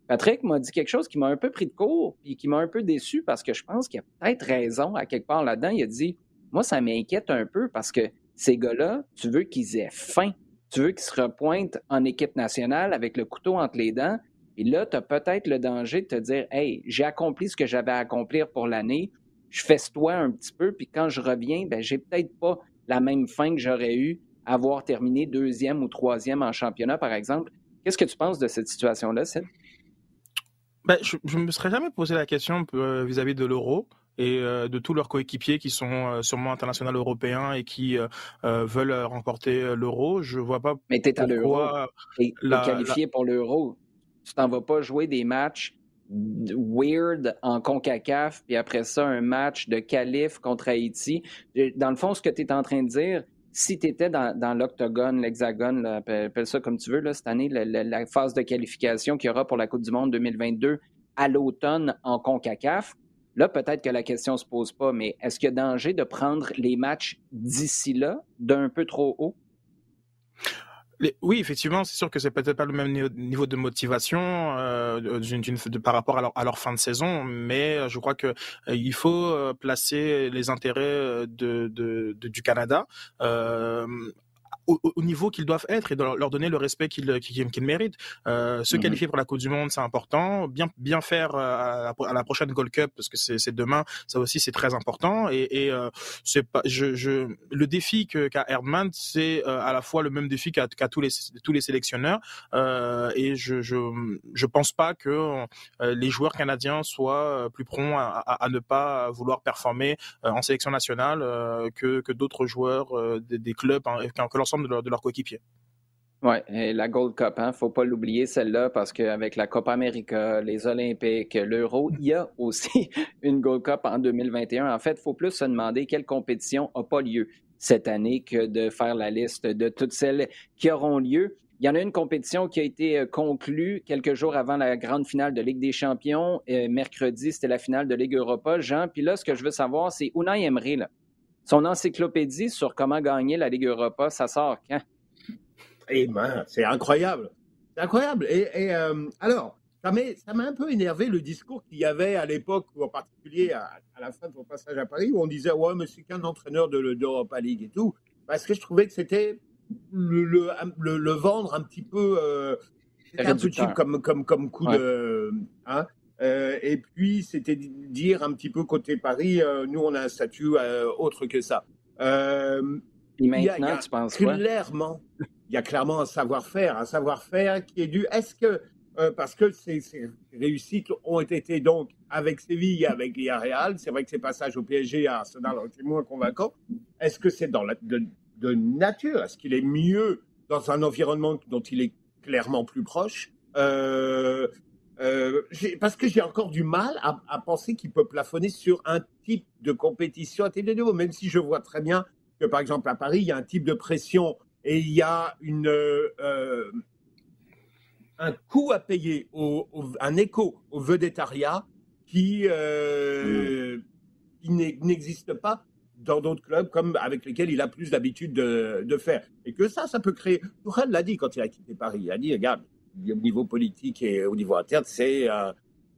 S1: Patrick m'a dit quelque chose qui m'a un peu pris de court et qui m'a un peu déçu parce que je pense qu'il a peut-être raison à quelque part là-dedans. Il a dit Moi, ça m'inquiète un peu parce que ces gars-là, tu veux qu'ils aient faim. Tu veux qu'ils se repointent en équipe nationale avec le couteau entre les dents. Et là, tu as peut-être le danger de te dire Hey, j'ai accompli ce que j'avais à accomplir pour l'année. Je fais toi un petit peu, puis quand je reviens, ben, j'ai peut-être pas la même fin que j'aurais eu avoir terminé deuxième ou troisième en championnat, par exemple. Qu'est-ce que tu penses de cette situation-là, Seth?
S2: Ben, je ne me serais jamais posé la question euh, vis-à-vis de l'euro et euh, de tous leurs coéquipiers qui sont euh, sûrement internationaux européens et qui veulent remporter l'euro. Je vois pas
S1: Mais t'es à l'euro. Qualifié pour l'euro. Tu t'en vas pas jouer des matchs weird en CONCACAF, puis après ça, un match de qualif contre Haïti. Dans le fond, ce que tu es en train de dire, si tu étais dans, l'octogone, l'hexagone, appelle, ça comme tu veux, cette année, la, phase de qualification qu'il y aura pour la Coupe du Monde 2022 à l'automne en CONCACAF, là, peut-être que la question ne se pose pas, mais est-ce qu'il y a danger de prendre les matchs d'ici là d'un peu trop haut?
S2: Oui, effectivement, c'est sûr que c'est peut-être pas le même niveau de motivation euh, par rapport à leur, fin de saison, mais euh, je crois que euh, il faut euh, placer les intérêts du Canada au, niveau qu'ils doivent être et de leur donner le respect qu'ils qu'ils méritent. Euh, se mhm. qualifier pour la Coupe du Monde, c'est important. Bien bien faire euh, à la, prochaine Gold Cup parce que c'est demain, ça aussi c'est très important. Et, et euh, c'est pas, je, je, le défi qu'a Erdmann, c'est euh, à la fois le même défi qu'a tous les tous les sélectionneurs. Euh, et je, je je pense pas que les joueurs canadiens soient plus prompts à, à, à ne pas vouloir performer en sélection nationale que que d'autres joueurs des, des, clubs hein, que l'ensemble de, leur, coéquipiers.
S1: Oui, la Gold Cup, hein, faut pas l'oublier celle-là parce qu'avec la Copa América, les Olympiques, l'Euro, il y a *laughs* aussi une Gold Cup en 2021. En fait, il faut plus se demander quelle compétition n'a pas lieu cette année que de faire la liste de toutes celles qui auront lieu. Il y en a une compétition qui a été euh, conclue quelques jours avant la grande finale de Ligue des Champions. Mercredi, c'était la finale de Ligue Europa. Jean, puis là, ce que je veux savoir, c'est Unai Emery, là. Son encyclopédie sur comment gagner la Ligue Europa, ça sort quand?
S3: Eh ben, c'est incroyable. C'est incroyable. Et, euh, alors, ça m'a un peu énervé le discours qu'il y avait à l'époque, ou en particulier à, la fin de son passage à Paris, où on disait Ouais, mais c'est qu'un entraîneur de l'Europa League et tout. Parce que je trouvais que c'était le, le, vendre un petit peu. Euh, un peu cheap comme, comme, comme coup de. Hein et puis, c'était dire un petit peu côté Paris, nous, on a un statut autre que ça.
S1: Et maintenant, tu penses quoi?
S3: Clairement, il y a clairement un savoir-faire, un savoir-faire qui est dû. Est-ce que euh, parce que ces, réussites ont été donc avec Séville avec Villarreal. C'est vrai que ces passages au PSG à Arsenal ont été moins convaincants. Est-ce que c'est dans la, de, nature? Est-ce qu'il est mieux dans un environnement dont il est clairement plus proche? Euh, euh, Parce que j'ai encore du mal à, penser qu'il peut plafonner sur un type de compétition à de niveau, même si je vois très bien que, par exemple, à Paris, il y a un type de pression et il y a une un coût à payer, un écho au vedettariat qui, euh, n'existe pas dans d'autres clubs comme avec lesquels il a plus d'habitude de, faire. Et que ça, ça peut créer. Tourelle l'a dit quand il a quitté Paris. Il a dit, regarde, au niveau politique et au niveau interne, c'est. Euh,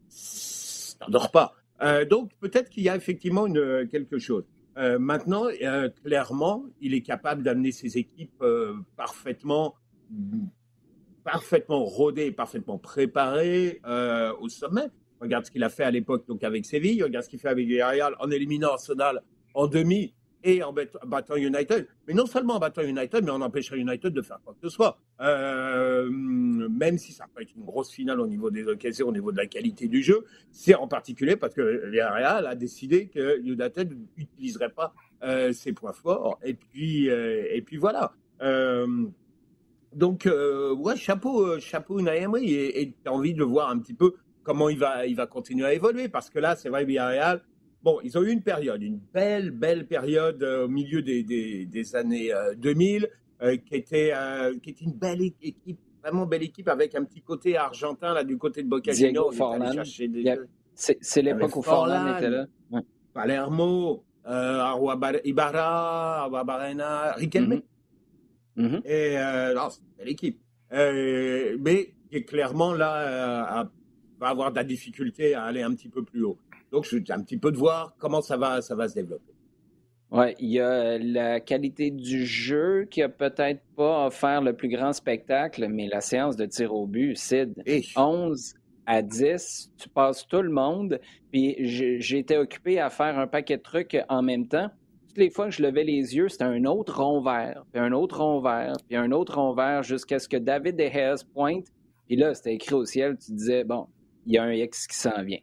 S3: ça dort pas. Euh, donc peut-être qu'il y a effectivement une, quelque chose. Euh, maintenant, clairement, il est capable d'amener ses équipes parfaitement parfaitement rodé, parfaitement préparé euh, au sommet. Regarde ce qu'il a fait à l'époque donc avec Séville, regarde ce qu'il fait avec Villarreal en éliminant Arsenal en demi et en battant United. Mais non seulement en battant United, mais en empêchant United de faire quoi que ce soit. Euh, même si ça peut être une grosse finale au niveau des occasions, au niveau de la qualité du jeu, c'est en particulier parce que Villarreal a décidé que United n'utiliserait pas euh, ses points forts. Et puis, et puis voilà. Donc, euh, chapeau, euh, chapeau Naïmri, et tu as envie de voir un petit peu comment il va, il va continuer à évoluer, parce que là, c'est vrai, Villarreal, bon, ils ont eu une période, une belle, belle période euh, au milieu des, des, années 2000, qui, était, qui était une belle équipe, vraiment belle équipe, avec un petit côté argentin, là, du côté de Boca Juniors.
S1: C'est l'époque où Forlan était là.
S3: Palermo, Ibarra, Aguabarena, Riquelme. Mm-hmm. Mm-hmm. Et euh, c'est une belle équipe. Euh, mais qui est clairement là euh, va avoir de la difficulté à aller un petit peu plus haut. Donc, je un petit peu de voir comment ça va, ça va se développer.
S1: Oui, il y a la qualité du jeu qui a peut-être pas offert le plus grand spectacle, mais la séance de tir au but, Sid, 11 à 10, tu passes tout le monde, puis été occupé à faire un paquet de trucs en même temps les fois que je levais les yeux, c'était un autre rond vert, puis un autre rond vert, puis un autre rond vert, jusqu'à ce que David De pointe. Puis là, c'était écrit au ciel, tu disais, bon, il y a un X qui s'en vient.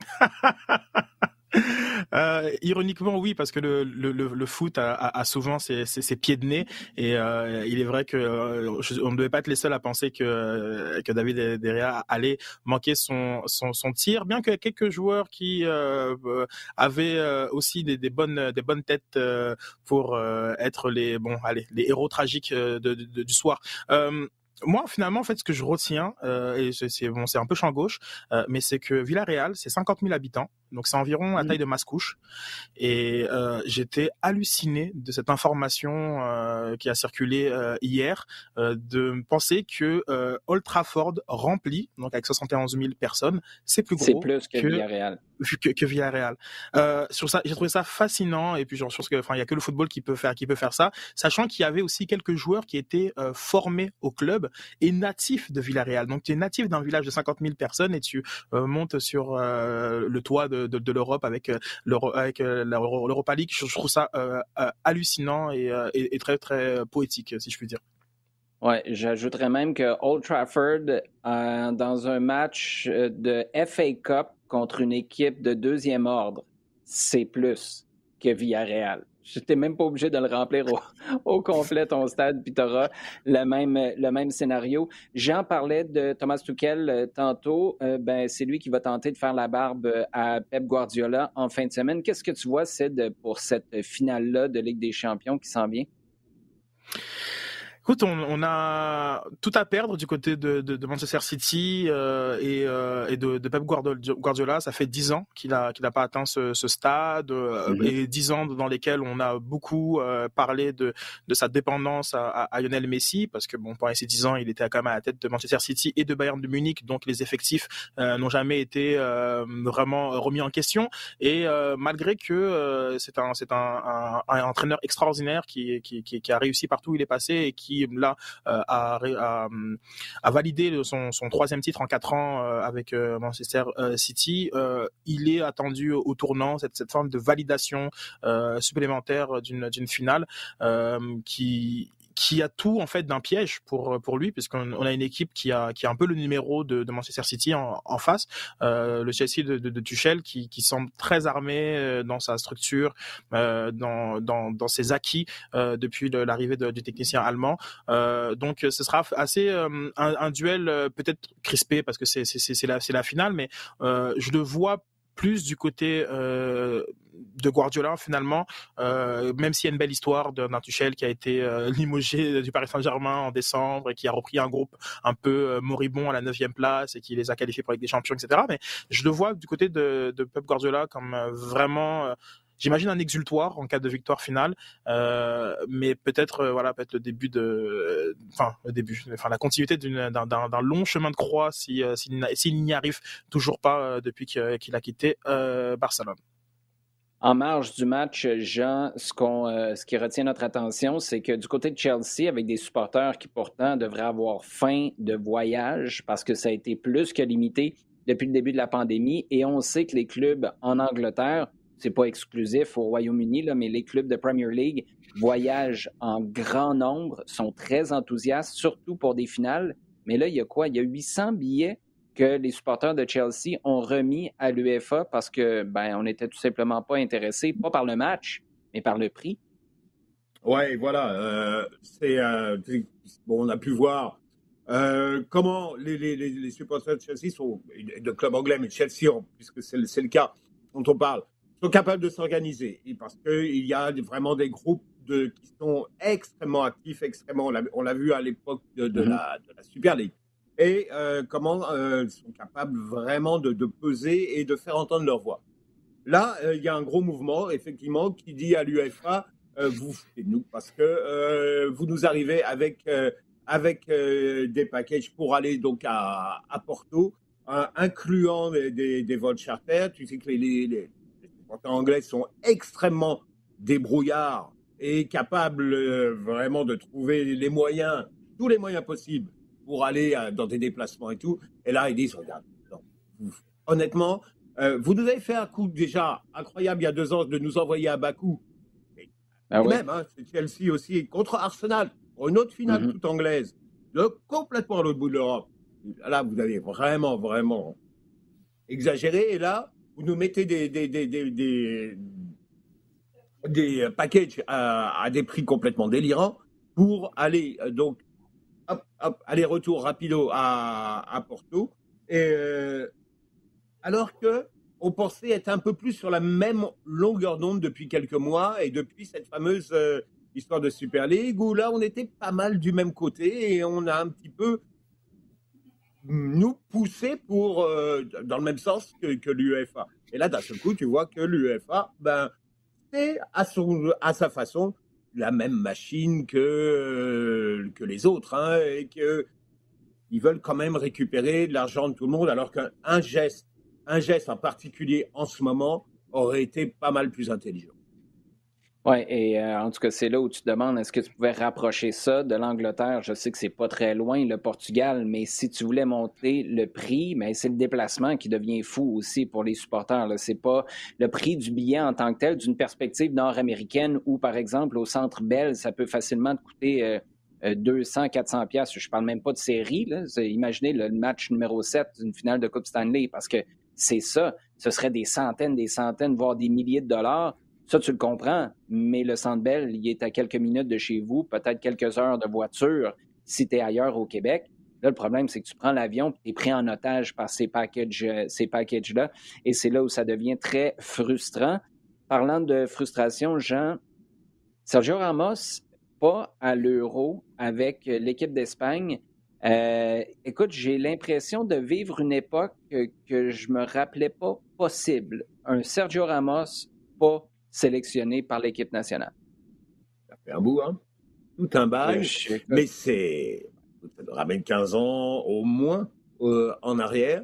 S1: *laughs*
S2: Euh, ironiquement, oui, parce que le, le, le foot a, souvent ses, ses, pieds de nez, et euh, il est vrai que euh, on ne devait pas être les seuls à penser que que David Derrea allait manquer son, son, son tir, bien que quelques joueurs qui avaient aussi des, bonnes des bonnes têtes pour être les bon allez les héros tragiques du soir moi, finalement, en fait, ce que je retiens, euh, et c'est bon, c'est un peu champ gauche, euh, mais c'est que Villarreal, c'est 50 000 habitants, donc c'est environ la mmh. taille de Mascouche, et euh, j'étais halluciné de cette information euh, qui a circulé euh, hier, de penser que Old Trafford rempli, donc avec 71 000 personnes, c'est plus gros
S1: c'est plus que, Villarreal.
S2: Que, que Villarreal. Sur ça, j'ai trouvé ça fascinant, et puis genre sur ce que, enfin, il y a que le football qui peut faire, qui peut faire ça, sachant qu'il y avait aussi quelques joueurs qui étaient formés au club et natifs de Villarreal. Donc tu es natif d'un village de 50 000 personnes et tu montes sur le toit de de, l'Europe avec euh, euh, l'Europa League. Je, trouve ça euh, hallucinant et, très très poétique, si je puis dire.
S1: Ouais, j'ajouterais même que Old Trafford, dans un match de FA Cup contre une équipe de deuxième ordre, c'est plus que Villarreal. J'étais même pas obligé de le remplir au, *laughs* complet ton stade, puis tu auras le même, le même scénario. Jean parlait de Thomas Tuchel euh, tantôt. Euh, ben, c'est lui qui va tenter de faire la barbe euh, à Pep Guardiola en fin de semaine. Qu'est-ce que tu vois, Sid, pour cette finale-là de Ligue des Champions qui s'en vient?
S2: Écoute, on, a tout à perdre du côté de, Manchester City euh, et, euh, et de, Pep Guardiola. Ça fait dix ans qu'il n'a pas atteint ce, stade euh, mhm. et dix ans dans lesquels on a beaucoup parlé de, de sa dépendance à, Lionel Messi parce que bon pendant ces dix ans il était quand même à la tête de Manchester City et de Bayern de Munich donc les effectifs n'ont jamais été vraiment remis en question et malgré que c'est un un, un, entraîneur extraordinaire qui, qui, qui, qui a réussi partout où il est passé et qui là a, a, validé son, troisième titre en quatre ans avec Manchester City. il est attendu au tournant cette, cette forme de validation supplémentaire d'une finale qui qui a tout en fait d'un piège pour pour lui puisqu'on a une équipe qui a qui a un peu le numéro de, de Manchester City en, en face. Euh, le Chelsea de, de, de, Tuchel qui, qui semble très armé euh, dans sa structure euh, dans, dans dans ses acquis euh, depuis l'arrivée du technicien allemand. Euh, donc ce sera assez un, un, duel peut-être crispé parce que c'est c'est c'est la c'est la finale mais je le vois plus du côté euh, de Guardiola finalement, euh, même s'il y a une belle histoire d'un Tuchel qui a été euh, *laughs* limogé du Paris Saint-Germain en décembre et qui a repris un groupe un peu moribond à la neuvième place et qui les a qualifiés pour avec des champions, etc. Mais je le vois du côté de, de Pep Guardiola comme vraiment J'imagine un exultoire en cas de victoire finale, euh, mais peut-être euh, voilà peut-être le début de, enfin le début, enfin la continuité d'un long chemin de croix si euh, s'il n'y arrive toujours pas depuis qu'il a quitté Barcelone.
S1: En marge du match, Jean, ce, qu'on, ce qui retient notre attention, c'est que du côté de Chelsea, avec des supporters qui pourtant devraient avoir faim de voyage parce que ça a été plus que limité depuis le début de la pandémie, et on sait que les clubs en Angleterre c'est pas exclusif au Royaume-Uni, mais les clubs de Premier League voyagent en grand nombre, sont très enthousiastes, surtout pour des finales. Mais là, il y a quoi? Il y a 800 billets que les supporters de Chelsea ont remis à l'UEFA parce que ben on n'était tout simplement pas intéressés, pas par le match, mais par le prix.
S3: Oui, voilà. Euh, c'est euh, bon, on a pu voir euh, comment les, les, les, supporters de Chelsea sont de club anglais, mais Chelsea, puisque c'est le cas dont on parle, sont capables de s'organiser. Parce qu'il y a vraiment des groupes de, qui sont extrêmement actifs, extrêmement. On l'a vu à l'époque de, de, mm-hmm. la, de, la, Super League. Et euh, comment euh, sont capables vraiment de, peser et de faire entendre leur voix. Là, euh, il y a un gros mouvement, effectivement, qui dit à l'UEFA vous nous parce que vous nous arrivez avec avec des packages pour aller donc à, Porto, incluant des, vols charter. Tu sais que les, les, anglais sont extrêmement débrouillards et capables euh, vraiment de trouver les moyens, tous les moyens possibles pour aller euh, dans des déplacements et tout. Et là, ils disent, regarde, honnêtement, euh, vous nous avez fait un coup déjà incroyable il y a deux ans de nous envoyer à Bakou. Ah même, hein, c'est Chelsea aussi contre Arsenal, pour une autre finale mm-hmm. toute anglaise, de complètement à l'autre bout de l'Europe. Là, vous avez vraiment, vraiment exagéré. Et là, vous nous mettez des, des, des, des, des packages à, des prix complètement délirants pour aller donc aller-retour rapido à, Porto. Et, euh, alors que on pensait être un peu plus sur la même longueur d'onde depuis quelques mois et depuis cette fameuse euh, histoire de Super League où là on était pas mal du même côté et on a un petit peu nous pousser pour, euh, dans le même sens que, l'UEFA. Et là, d'un seul coup, tu vois que l'UEFA, ben, c'est à sa façon la même machine que, que les autres, hein, et que ils veulent quand même récupérer de l'argent de tout le monde, alors qu'un geste, un geste en particulier en ce moment aurait été pas mal plus intelligent.
S1: Oui, et euh, en tout cas, c'est là où tu te demandes est-ce que tu pouvais rapprocher ça de l'Angleterre? Je sais que c'est pas très loin, le Portugal, mais si tu voulais monter le prix, mais c'est le déplacement qui devient fou aussi pour les supporters. C'est pas le prix du billet en tant que tel, d'une perspective nord-américaine où, par exemple, au Centre Bell, ça peut facilement te coûter 200, 400 pièces. Je parle même pas de série. Là. Imaginez le match numéro 7 d'une finale de Coupe Stanley, parce que c'est ça. Ce serait des centaines, des centaines, voire des milliers de dollars ça, tu le comprends, mais le Centre Bell, il est à quelques minutes de chez vous, peut-être quelques heures de voiture si tu es ailleurs au Québec. Là, le problème, c'est que tu prends l'avion et tu es pris en otage par euh, ces packages-là. Et c'est là où ça devient très frustrant. Parlant de frustration, Jean, Sergio Ramos, pas à l'euro avec l'équipe d'Espagne. Euh, écoute, j'ai l'impression de vivre une époque que, que je me rappelais pas possible. Un Sergio Ramos pas sélectionné par l'équipe nationale.
S3: Ça fait un bout, hein? Tout un bail, mais c'est. Ça nous ramène 15 ans au moins euh, en arrière.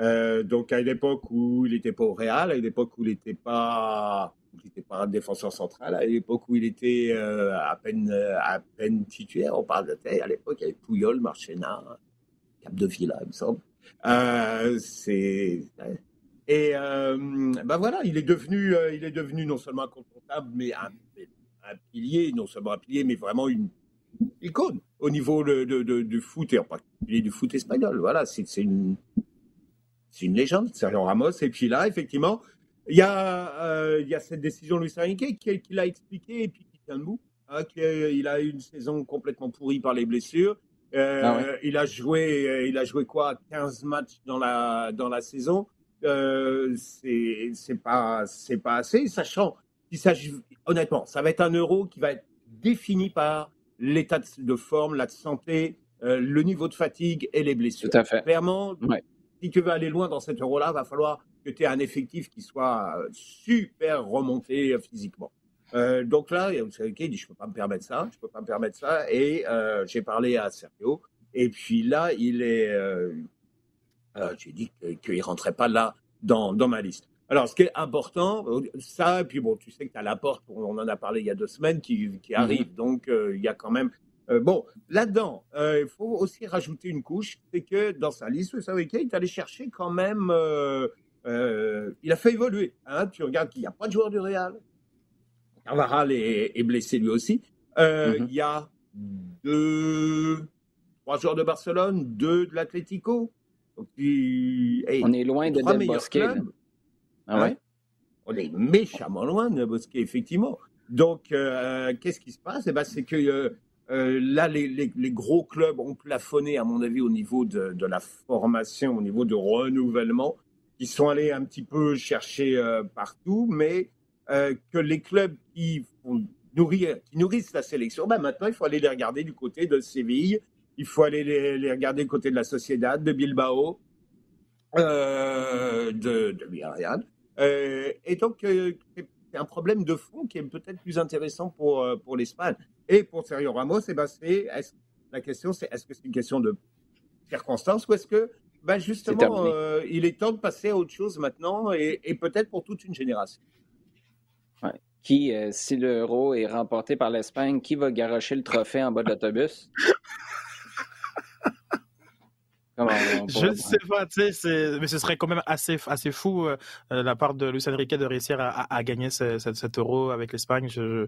S3: Euh, donc à une époque où il n'était pas au Real, à une époque où il n'était pas il n'était pas un défenseur central à l'époque où il était à, peine, à peine titulaire. On parle de à l'époque, il y avait Pouyol, Marchena, Cap de Villa, il me semble. c'est et ben voilà, il est devenu, il est devenu non seulement incontournable, mais un, un, pilier, non seulement un pilier, mais vraiment une icône au niveau de, de, du foot et en particulier du foot espagnol. Voilà, c'est une, c'est une légende, Sergio Ramos. Et puis là, effectivement, il y a, euh, il y a cette décision de Luis Enrique qui, qui l'a expliqué et puis qui tient debout. Hein, il a eu une saison complètement pourrie par les blessures. Euh, ah il a joué, il a joué quoi, 15 matchs dans la dans la saison. Euh, c'est pas c'est pas assez, sachant qu'il s'agit honnêtement, ça va être un euro qui va être défini par l'état de forme, la santé, euh, le niveau de fatigue et les blessures.
S1: Tout à fait.
S3: Clairement, si tu veux aller loin dans cet euro-là, va falloir que tu aies un effectif qui soit euh, super remonté euh, physiquement. donc là, il dit je peux pas me permettre ça, je peux pas me permettre ça. Et j'ai parlé à Sergio. Et puis là, il est, j'ai dit qu'il ne rentrait pas là dans, dans ma liste. Alors, ce qui est important, ça, et puis bon, tu sais que tu as la porte, on en a parlé il y a deux semaines, qui, qui mhm. arrive. Donc, euh, il y a quand même. Euh, bon, là-dedans, euh, il faut aussi rajouter une couche, c'est que dans sa liste, vous savez qu'il est allé chercher quand même. il a fait évoluer. Hein, tu regardes qu'il n'y a pas de joueur du Real. Carvaral est, est blessé lui aussi. Mhm. Il y a deux, trois joueurs de Barcelone, deux de l'Atlético.
S1: On est loin de Del Bosque.
S3: Ah ouais? On est méchamment loin de Bosquet, effectivement. Donc, euh, qu'est-ce qui se passe? Eh ben, C'est que euh, euh, là, les, les, gros clubs ont plafonné, à mon avis, au niveau de, de, la formation, au niveau de renouvellement. Ils sont allés un petit peu chercher partout, mais que les clubs qui, nourrir, qui nourrissent la sélection, ben maintenant, il faut aller les regarder du côté de Séville, il faut aller les, les regarder du côté de la Sociedad, de Bilbao, de, de Villarreal. Euh, et donc, euh, c'est un problème de fond qui est peut-être plus intéressant pour, euh, pour l'Espagne. Et pour Sergio Ramos, eh ben c'est, la question, c'est est-ce que c'est une question de circonstance ou est-ce que ben justement, il est temps de passer à autre chose maintenant et, et peut-être pour toute une génération.
S1: Ouais. Qui, si l'euro est remporté par l'Espagne, qui va garocher le trophée en bas de l'autobus? *laughs* *laughs*
S2: je ne sais pas, tu sais, mais ce serait quand même assez, assez fou euh, de la part de Luis Enrique de réussir à, à, gagner cet euro avec l'Espagne. Je,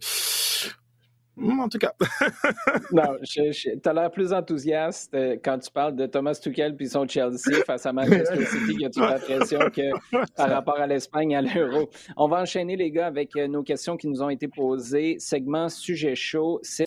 S2: En tout cas. *laughs*
S1: non, tu as l'air plus enthousiaste euh, quand tu parles de Thomas Tuchel puis son Chelsea *laughs* face à Manchester City qui a toute l'impression que par rapport à l'Espagne à l'euro. On va enchaîner, les gars, avec euh, nos questions qui nous ont été posées. Segment sujet chaud. C'est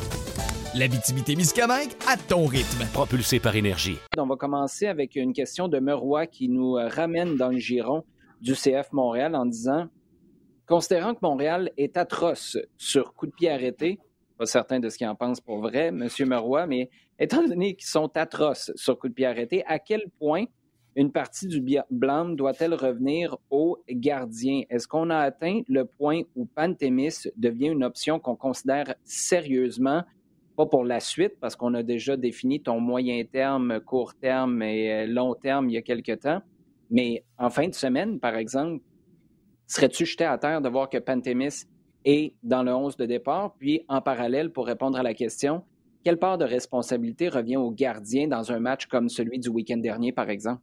S4: L'Abitibi-Témiscamingue à ton rythme.
S5: Propulsé par énergie.
S1: On va commencer avec une question de Meroy qui nous ramène dans le giron du CF Montréal en disant Considérant que Montréal est atroce sur coup de pied arrêté, pas certain de ce qu'il en pense pour vrai, M. Meroy, mais étant donné qu'ils sont atroces sur coup de pied arrêté, à quel point une partie du blâme doit-elle revenir au gardien? Est-ce qu'on a atteint le point où Pantémis devient une option qu'on considère sérieusement pas pour la suite, parce qu'on a déjà défini ton moyen terme, court terme et euh, long terme il y a quelque temps. Mais en fin de semaine, par exemple, serais-tu jeté à terre de voir que Pantémis est dans le 11 de départ? Puis, en parallèle, pour répondre à la question, quelle part de responsabilité revient au gardien dans un match comme celui du week-end dernier, par exemple?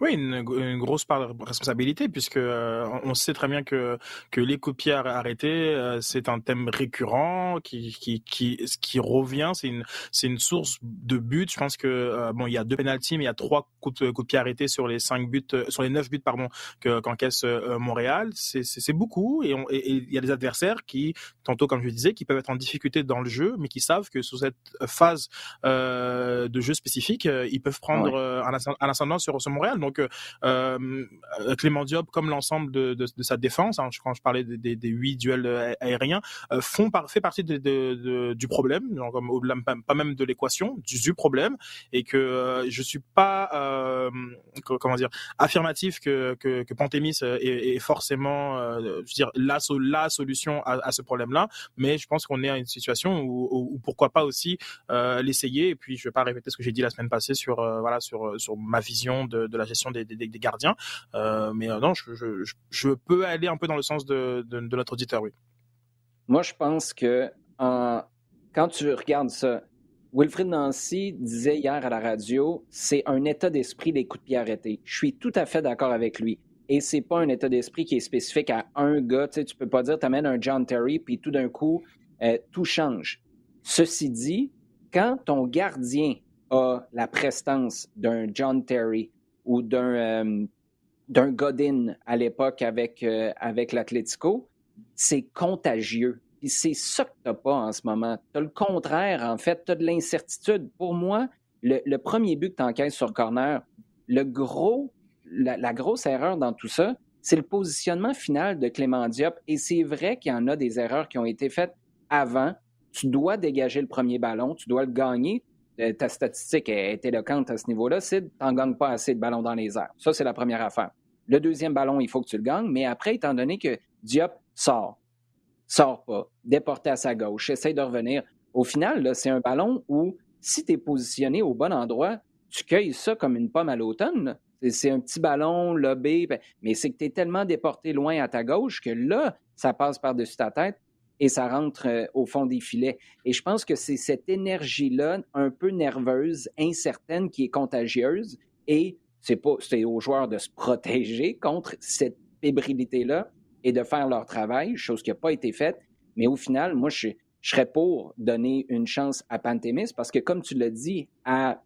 S2: Oui, une, grosse part de responsabilité puisque euh, on sait très bien que que les coups arrêtés euh, c'est un thème récurrent qui qui qui qui revient, c'est une c'est une source de buts. Je pense que euh, bon, il y a deux pénalties mais il y a trois coups de, coups de pied arrêtés sur les cinq buts sur les neuf buts pardon que qu'encaisse Montréal, c'est c'est beaucoup et il y a des adversaires qui tantôt comme je disais qui peuvent être en difficulté dans le jeu mais qui savent que sous cette phase de jeu spécifique, ils peuvent prendre un, ascendant sur, sur Montréal. Donc Clément Diop, comme l'ensemble de, sa défense, hein, quand je parlais des, huit duels aériens, font par, fait partie du problème, genre, pas même de l'équation, du, problème, et que je suis pas comment dire affirmatif que que, Pantémis est, forcément dire la, la solution à, ce problème-là, mais je pense qu'on est à une situation où, pourquoi pas aussi euh, l'essayer. Et puis je vais pas répéter ce que j'ai dit la semaine passée sur euh, voilà sur sur ma vision de la gestion des, gardiens, euh, mais euh, non, je, peux aller un peu dans le sens de, notre auditeur, oui.
S1: Moi, je pense que quand tu regardes ça, Wilfrid Nancy disait hier à la radio, c'est un état d'esprit des coups de pied arrêtés. Je suis tout à fait d'accord avec lui. Et c'est pas un état d'esprit qui est spécifique à un gars. Tu sais, tu peux pas dire, tu amènes un John Terry, puis tout d'un coup, euh, tout change. Ceci dit, quand ton gardien a la prestance d'un John Terry ou d'un euh, d'un Godin à l'époque avec, euh, avec l'Atletico, c'est contagieux. Puis c'est ça que tu pas en ce moment. Tu as le contraire, en fait. Tu as de l'incertitude. Pour moi, le, premier but que tu sur corner, le gros la, grosse erreur dans tout ça, c'est le positionnement final de Clément Diop. Et c'est vrai qu'il y en a des erreurs qui ont été faites avant. Tu dois dégager le premier ballon, tu dois le gagner. Euh, ta statistique est éloquente à ce niveau-là, c'est tu n'en gagnes pas assez de ballons dans les airs. Ça, c'est la première affaire. Le deuxième ballon, il faut que tu le gagnes, mais après, étant donné que Diop sort, sort pas, déporté à sa gauche, essaye de revenir. Au final, c'est un ballon où, si tu es positionné au bon endroit, tu cueilles ça comme une pomme à l'automne. C'est un petit ballon lobé, ben, mais c'est que tu es tellement déporté loin à ta gauche que là, ça passe par-dessus ta tête et ça rentre euh, au fond des filets. Et je pense que c'est cette énergie-là, un peu nerveuse, incertaine, qui est contagieuse. Et c'est pas, c'est aux joueurs de se protéger contre cette fébrilité-là et de faire leur travail, chose qui n'a pas été faite. Mais au final, moi, je, je serais pour donner une chance à Pantémis parce que, comme tu l'as dit, à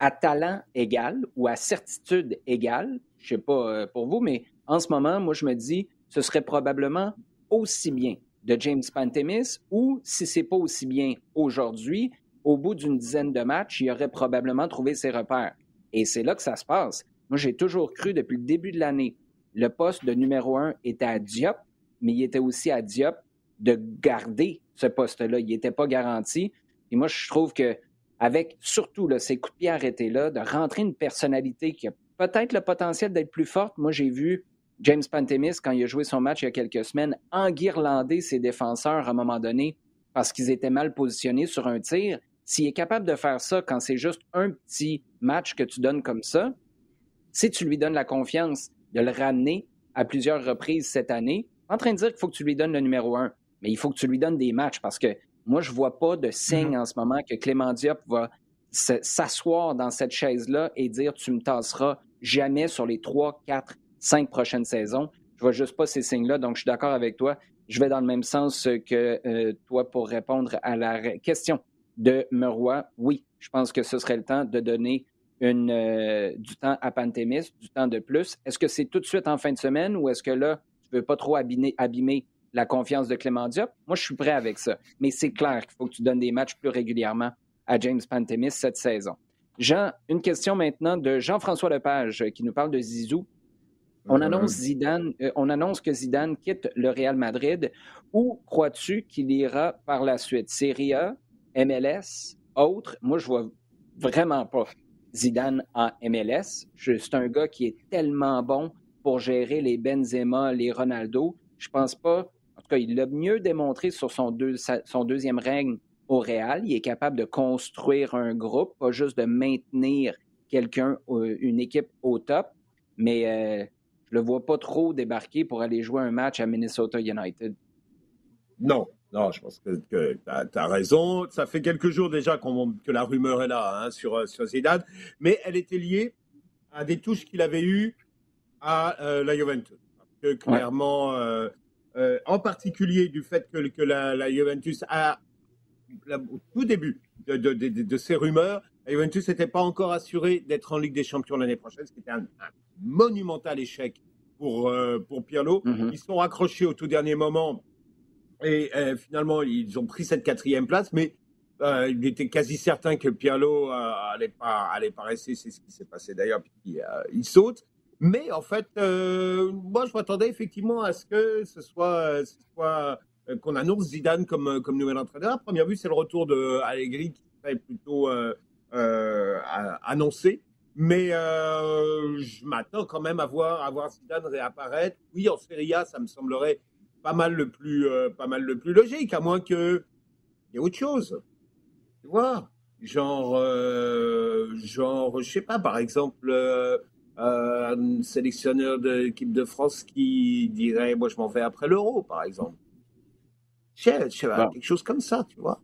S1: à talent égal ou à certitude égale, je sais pas euh, pour vous, mais en ce moment, moi, je me dis, ce serait probablement aussi bien de James Pantemis ou si c'est pas aussi bien aujourd'hui, au bout d'une dizaine de matchs, il aurait probablement trouvé ses repères. Et c'est là que ça se passe. Moi, j'ai toujours cru depuis le début de l'année, le poste de numéro un était à Diop, mais il était aussi à Diop de garder ce poste-là. Il n'était pas garanti. Et moi, je trouve que avec surtout ces coups de pied arrêtés-là, de rentrer une personnalité qui a peut-être le potentiel d'être plus forte. Moi, j'ai vu James Pantemis, quand il a joué son match il y a quelques semaines, enguirlander ses défenseurs à un moment donné parce qu'ils étaient mal positionnés sur un tir. S'il est capable de faire ça quand c'est juste un petit match que tu donnes comme ça, si tu lui donnes la confiance de le ramener à plusieurs reprises cette année, en train de dire qu'il faut que tu lui donnes le numéro un, mais il faut que tu lui donnes des matchs parce que moi, je vois pas de signe mm-hmm. en ce moment que Clément Diop va s'asseoir dans cette chaise-là et dire tu me tasseras jamais sur les trois, quatre, cinq prochaines saisons. Je vois juste pas ces signes-là, donc je suis d'accord avec toi. Je vais dans le même sens que euh, toi pour répondre à la question de Meroy. Oui, je pense que ce serait le temps de donner euh, du temps à Pantémis, du temps de plus. Est-ce que c'est tout de suite en fin de semaine ou est-ce que là, tu veux pas trop abîmer, abîmer la confiance de Clément Diop? Moi, je suis prêt avec ça. Mais c'est clair qu'il faut que tu donnes des matchs plus régulièrement à James Pantemis cette saison. Jean, une question maintenant de Jean-François Lepage qui nous parle de Zizou. On annonce, Zidane, euh, on annonce que Zidane quitte le Real Madrid. Où crois-tu qu'il ira par la suite? Serie A, MLS, autre? Moi, je vois vraiment pas Zidane en MLS. C'est un gars qui est tellement bon pour gérer les Benzema, les Ronaldo. Je pense pas il l'a mieux démontré sur son, son deuxième règne au Real. Il est capable de construire un groupe, pas juste de maintenir quelqu'un, euh, une équipe au top. Mais euh, je le vois pas trop débarquer pour aller jouer un match à Minnesota United.
S3: Non, non, je pense que, tu as, raison. Ça fait quelques jours déjà que la rumeur est là hein, sur, sur Zidane, mais elle était liée à des touches qu'il avait eues à euh, la Juventus. que clairement, euh, en particulier du fait que, la, Juventus a, au tout début de, ces rumeurs, la Juventus n'était pas encore assurée d'être en Ligue des Champions l'année prochaine, ce qui était un, monumental échec pour, euh, pour Pirlo. Mm-hmm. Ils sont raccrochés au tout dernier moment et euh, finalement, ils ont pris cette quatrième place, mais Euh, il était quasi certain que Pialo euh, allait pas allait pas rester. C'est ce qui s'est passé d'ailleurs. Puis il saute. Mais en fait, moi, je m'attendais effectivement à ce que ce soit, ce soit qu'on annonce Zidane comme comme nouvel entraîneur. À première vue, c'est le retour de Allegri qui serait plutôt annoncé. Mais je m'attends quand même à voir, à voir Zidane réapparaître. Oui, en Serie A, ça me semblerait pas mal le plus, pas mal le plus logique, à moins que il y ait autre chose. Tu vois Genre, euh, genre, je sais pas, par exemple, euh, un sélectionneur de l'équipe de France qui dirait, moi, je m'en vais après l'euro, par exemple. Je sais, je sais pas, quelque chose comme ça, tu vois.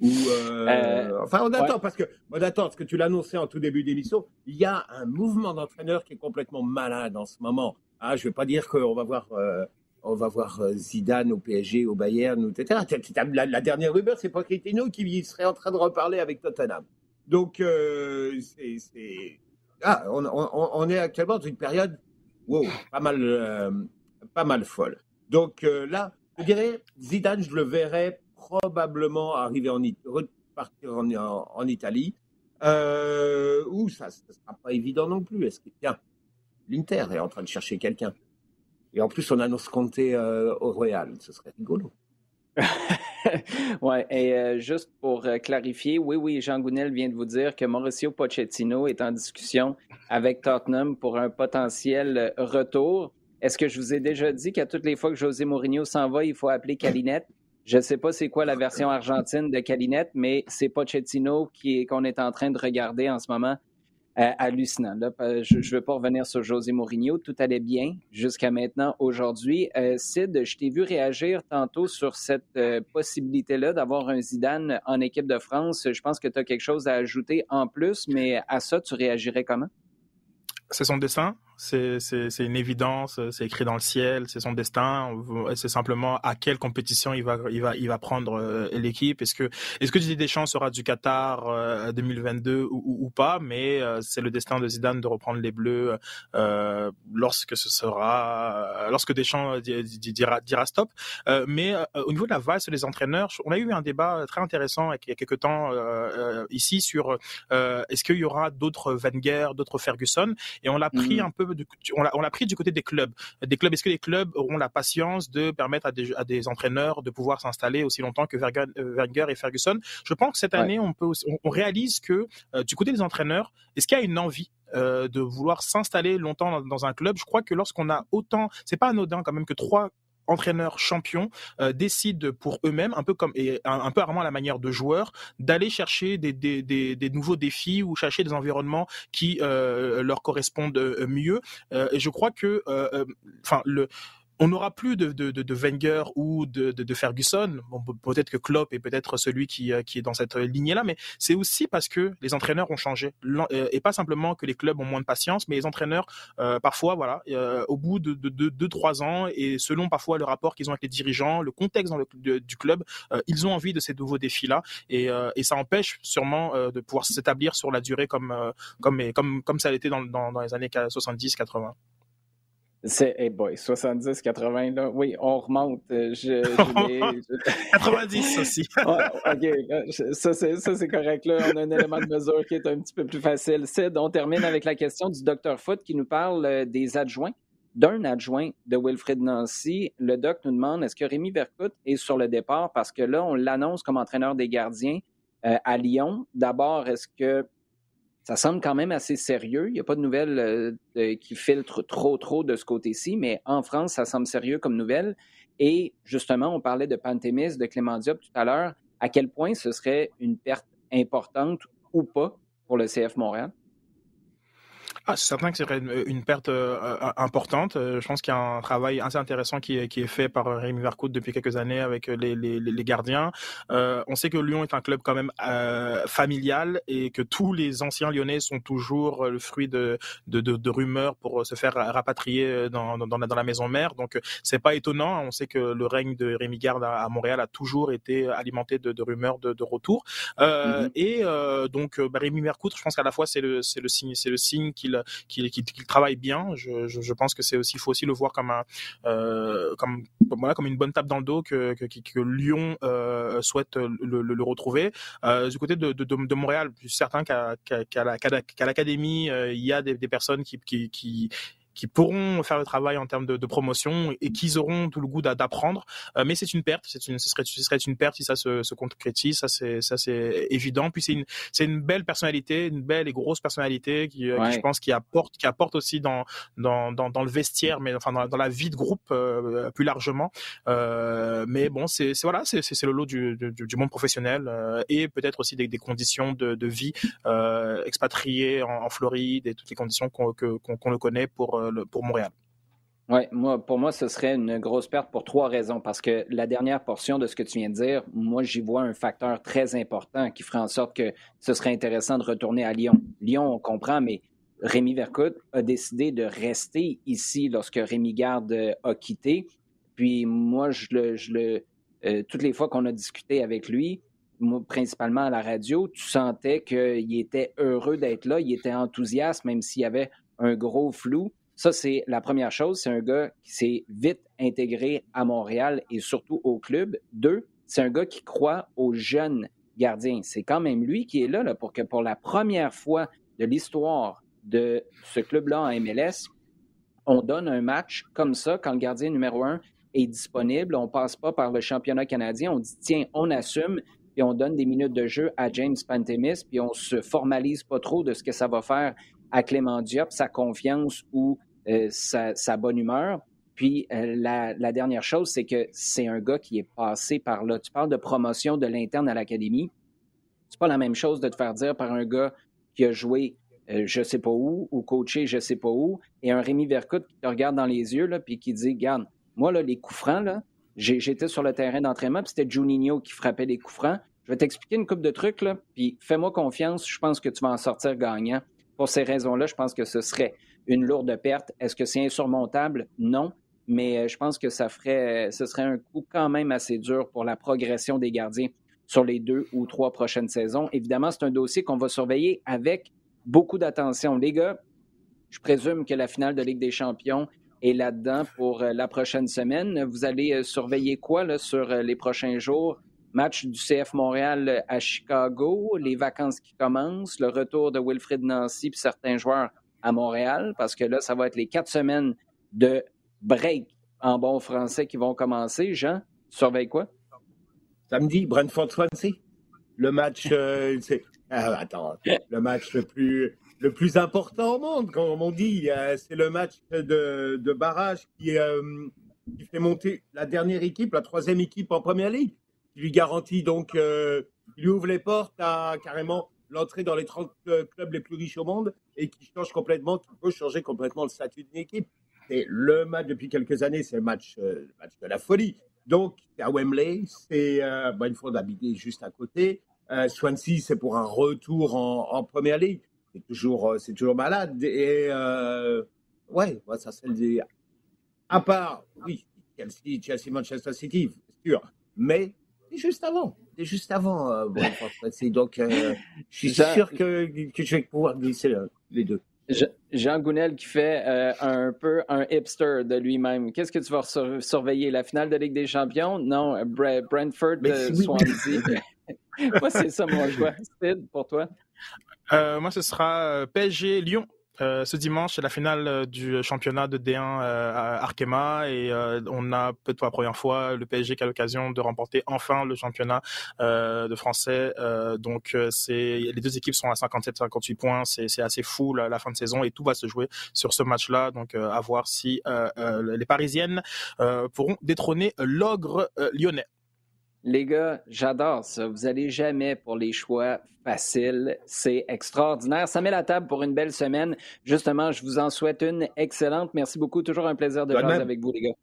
S3: Ou, euh, euh enfin, on attend, parce que, on attend, parce que tu l'annonçais en tout début d'émission, il y a un mouvement d'entraîneur qui est complètement malade en ce moment. Ah, je veux pas dire qu'on va voir euh, on va voir Zidane au PSG, au Bayern, etc. La, la dernière rumeur, c'est Pochettino qui serait en train de reparler avec Tottenham. Donc, euh, c'est, ah, on, est actuellement dans une période wow, pas, mal, pas mal folle. Donc là, je dirais, Zidane, je le verrais probablement arriver en Italie, où ça ne sera pas évident non plus. Est-ce que, tiens, l'Inter est en train de chercher quelqu'un et en plus, on annonce compter euh, au Royal. Ce serait rigolo. *laughs*
S1: oui, et euh, juste pour euh, clarifier, oui, oui, Jean Gounel vient de vous dire que Mauricio Pochettino est en discussion avec Tottenham pour un potentiel retour. Est-ce que je vous ai déjà dit qu'à toutes les fois que José Mourinho s'en va, il faut appeler Calinette? Je ne sais pas c'est quoi la version argentine de Calinette, mais c'est Pochettino qu'on est en train de regarder en ce moment euh, hallucinant. je ne veux pas revenir sur José Mourinho. Tout allait bien jusqu'à maintenant, aujourd'hui. Euh, Sid, je t'ai vu réagir tantôt sur cette euh, possibilité-là d'avoir un Zidane en équipe de France. Je pense que tu as quelque chose à ajouter en plus, mais à ça, tu réagirais comment?
S2: C'est son dessin c'est une évidence, c'est écrit dans le ciel, c'est son destin. C'est simplement à quelle compétition il va il va il va prendre euh, l'équipe. Est-ce que est-ce que Didier Deschamps sera du Qatar 2022 euh, ou, ou, pas? Mais euh, c'est le destin de Zidane de reprendre les Bleus euh, lorsque ce sera lorsque Deschamps dira, dira stop. mais au niveau de la valse des entraîneurs, on a eu un débat très intéressant il y a quelques temps ici sur est-ce qu'il y aura d'autres Wenger, d'autres Ferguson, et on l'a pris mmh. un peu on l'a pris du côté des clubs. Des clubs, est-ce que les clubs auront la patience de permettre à des, entraîneurs de pouvoir s'installer aussi longtemps que euh, Wenger et Ferguson? Je pense que cette année, on peut, on, réalise que euh, du côté des entraîneurs, est-ce qu'il y a une envie euh, de vouloir s'installer longtemps dans, un club? Je crois que lorsqu'on a autant, c'est pas anodin quand même que trois entraîneurs champions euh, décident pour eux-mêmes, un peu comme et un, peu rarement à la manière de joueurs, d'aller chercher des, des, des, des, nouveaux défis ou chercher des environnements qui euh, leur correspondent euh, mieux. et je crois que, enfin, le on n'aura plus de, de, de, Wenger ou de, de, Ferguson. Bon, peut-être que Klopp est peut-être celui qui, euh, qui est dans cette lignée-là, mais c'est aussi parce que les entraîneurs ont changé euh, et pas simplement que les clubs ont moins de patience, mais les entraîneurs euh, parfois, voilà, au bout de deux trois ans et selon parfois le rapport qu'ils ont avec les dirigeants, le contexte dans le, du club, ils ont envie de ces nouveaux défis-là et, et ça empêche sûrement de pouvoir s'établir sur la durée comme comme comme comme ça été dans, dans, dans les années 70-80.
S1: C'est, hey boy, 70, 80, là. Oui, on remonte. Euh, je, *laughs*
S2: 90 aussi. *laughs*
S1: OK, ça c'est, ça c'est correct. Là, on a un élément de mesure qui est un petit peu plus facile. Sid, on termine avec la question du docteur Foot qui nous parle euh, des adjoints, d'un adjoint de Wilfrid Nancy. Le doc nous demande est-ce que Rémi Vercoute est sur le départ? Parce que là, on l'annonce comme entraîneur des gardiens euh, à Lyon. D'abord, est-ce que ça semble quand même assez sérieux. Il n'y a pas de nouvelles euh, qui filtrent trop, trop de ce côté-ci, mais en France, ça semble sérieux comme nouvelle. Et justement, on parlait de Pantémis, de Clément Diop tout à l'heure. À quel point ce serait une perte importante ou pas pour le CF Montréal?
S2: Ah, c'est certain que c'est une, perte euh, importante. Euh, je pense qu'il y a un travail assez intéressant qui est, qui est fait par Rémi Vercoute depuis quelques années avec les, les, les gardiens. Euh, on sait que Lyon est un club quand même euh, familial et que tous les anciens lyonnais sont toujours le fruit de, de, de, de rumeurs pour se faire rapatrier dans, dans, la, dans la maison mère. Donc c'est pas étonnant. On sait que le règne de Rémi Garde à, Montréal a toujours été alimenté de, de rumeurs de, de retour. Euh, mm-hmm. Et donc bah, Rémi Vercoute, je pense qu'à la fois c'est le, le signe, c'est le signe qu'il qu'il travaille bien. Je, pense que c'est aussi, faut aussi le voir comme un, comme voilà, comme une bonne tape dans le dos que Lyon souhaite le, retrouver. du côté de, Montréal, je suis certain qu'à l'académie, il y a des, personnes qui qui pourront faire le travail en termes de, de promotion et qui auront tout le goût d'apprendre. Euh, mais c'est une perte, c'est une, ce serait, ce serait une perte si ça se, se concrétise, ça c'est, ça c'est évident. Puis c'est une, c'est une belle personnalité, une belle et grosse personnalité qui, euh, qui, je pense, qui apporte, qui apporte aussi dans, dans, dans, dans le vestiaire, mais enfin dans, dans la vie de groupe euh, plus largement. Euh, mais bon, c'est, c'est voilà, c'est, c'est le lot du, du, du monde professionnel et peut-être aussi des, des conditions de, de vie expatriées en, en, Floride et toutes les conditions qu'on, qu'on, qu'on le connaît pour pour Montréal.
S1: Oui, moi, pour moi, ce serait une grosse perte pour trois raisons. Parce que la dernière portion de ce que tu viens de dire, moi, j'y vois un facteur très important qui ferait en sorte que ce serait intéressant de retourner à Lyon. Lyon, on comprend, mais Rémi Vercoute a décidé de rester ici lorsque Rémi Garde euh, a quitté. Puis moi, je le, je le euh, toutes les fois qu'on a discuté avec lui, principalement à la radio, tu sentais qu'il était heureux d'être là, il était enthousiaste, même s'il y avait un gros flou. Ça, c'est la première chose. C'est un gars qui s'est vite intégré à Montréal et surtout au club. Deux, c'est un gars qui croit aux jeunes gardiens. C'est quand même lui qui est là, pour que pour la première fois de l'histoire de ce club-là en MLS, on donne un match comme ça quand le gardien numéro un est disponible. On passe pas par le championnat canadien. On dit, tiens, on assume, et on donne des minutes de jeu à James Pantemis, puis on se formalise pas trop de ce que ça va faire à Clément Diop, sa confiance ou euh, sa, bonne humeur. Puis euh, la, dernière chose, c'est que c'est un gars qui est passé par là. Tu parles de promotion de l'interne à l'académie. C'est pas la même chose de te faire dire par un gars qui a joué je euh, je sais pas où ou coaché je sais pas où et un Rémi Vercoute qui te regarde dans les yeux là, puis qui dit Garde, moi, là, les coups francs, là, j'étais sur le terrain d'entraînement, puis c'était Juninho qui frappait les coups francs. Je vais t'expliquer une coupe de trucs, là, puis fais-moi confiance, je pense que tu vas en sortir gagnant. Pour ces raisons-là, je pense que ce serait une lourde perte. Est-ce que c'est insurmontable? Non. Mais euh, je pense que ça ferait, ce serait un coup quand même assez dur pour la progression des gardiens sur les deux ou trois prochaines saisons. Évidemment, c'est un dossier qu'on va surveiller avec beaucoup d'attention. Les gars, je présume que la finale de Ligue des champions est là-dedans pour euh, la prochaine semaine. Vous allez euh, surveiller quoi sur les prochains jours? Match du CF Montréal à Chicago, les vacances qui commencent, le retour de Wilfrid Nancy puis certains joueurs à Montréal, parce que là, ça va être les quatre semaines de break en bon français qui vont commencer. Jean, tu surveilles quoi?
S3: Samedi, Brentford Swansea. Le match, euh. *laughs* Ah, attends, le match le plus, le plus important au monde, comme on dit. Euh, c'est le match de, de barrage qui, euh, qui, fait monter la dernière équipe, la troisième équipe en première ligue, qui lui garantit donc, il lui ouvre les portes à carrément l'entrée dans les 30 clubs les plus riches au monde et qui change complètement, qui peut changer complètement le statut d'une équipe. Et le match depuis quelques années, c'est le match, euh, de la folie. Donc, c'est à Wembley, c'est euh, Brentford d'habiter juste à côté. Euh, Swansea, c'est pour un retour en, en première ligue. C'est toujours, euh, c'est toujours malade. Et euh, ouais, ça c'est le. À part, oui, Chelsea, Chelsea, Manchester City, c'est sûr. Mais juste avant juste avant. Euh, donc, euh, je suis sûr que, que, je vais pouvoir glisser euh, les deux.
S1: Jean Gounel qui fait un peu un hipster de lui-même. Qu'est-ce que tu vas surveiller? La finale de Ligue des Champions? Non, Brentford, Swansea. *laughs* moi, c'est ça mon choix. Sid, pour toi?
S2: moi, ce sera PSG Lyon. Euh, ce dimanche, c'est la finale euh, du championnat de D1 euh, à Arkema et on a peut-être pour la première fois le PSG qui a l'occasion de remporter enfin le championnat de français. donc c'est les deux équipes sont à 57-58 points, c'est assez fou la, fin de saison et tout va se jouer sur ce match-là. Donc à voir si les Parisiennes pourront détrôner l'ogre lyonnais.
S1: Les gars, j'adore ça. Vous allez jamais pour les choix faciles. C'est extraordinaire. Ça met la table pour une belle semaine. Justement, je vous en souhaite une excellente. Merci beaucoup. Toujours un plaisir de jouer avec vous, les gars.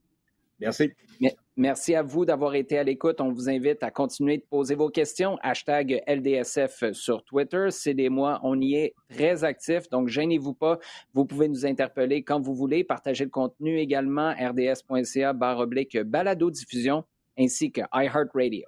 S3: Merci.
S1: Merci à vous d'avoir été à l'écoute. On vous invite à continuer de poser vos questions. Hashtag LDSF sur Twitter. C'est des mois, on y est très actif. Donc, gênez-vous pas. Vous pouvez nous interpeller quand vous voulez. Partagez le contenu également. rds.ca barre oblique balado diffusion and Seeker, iHeartRadio.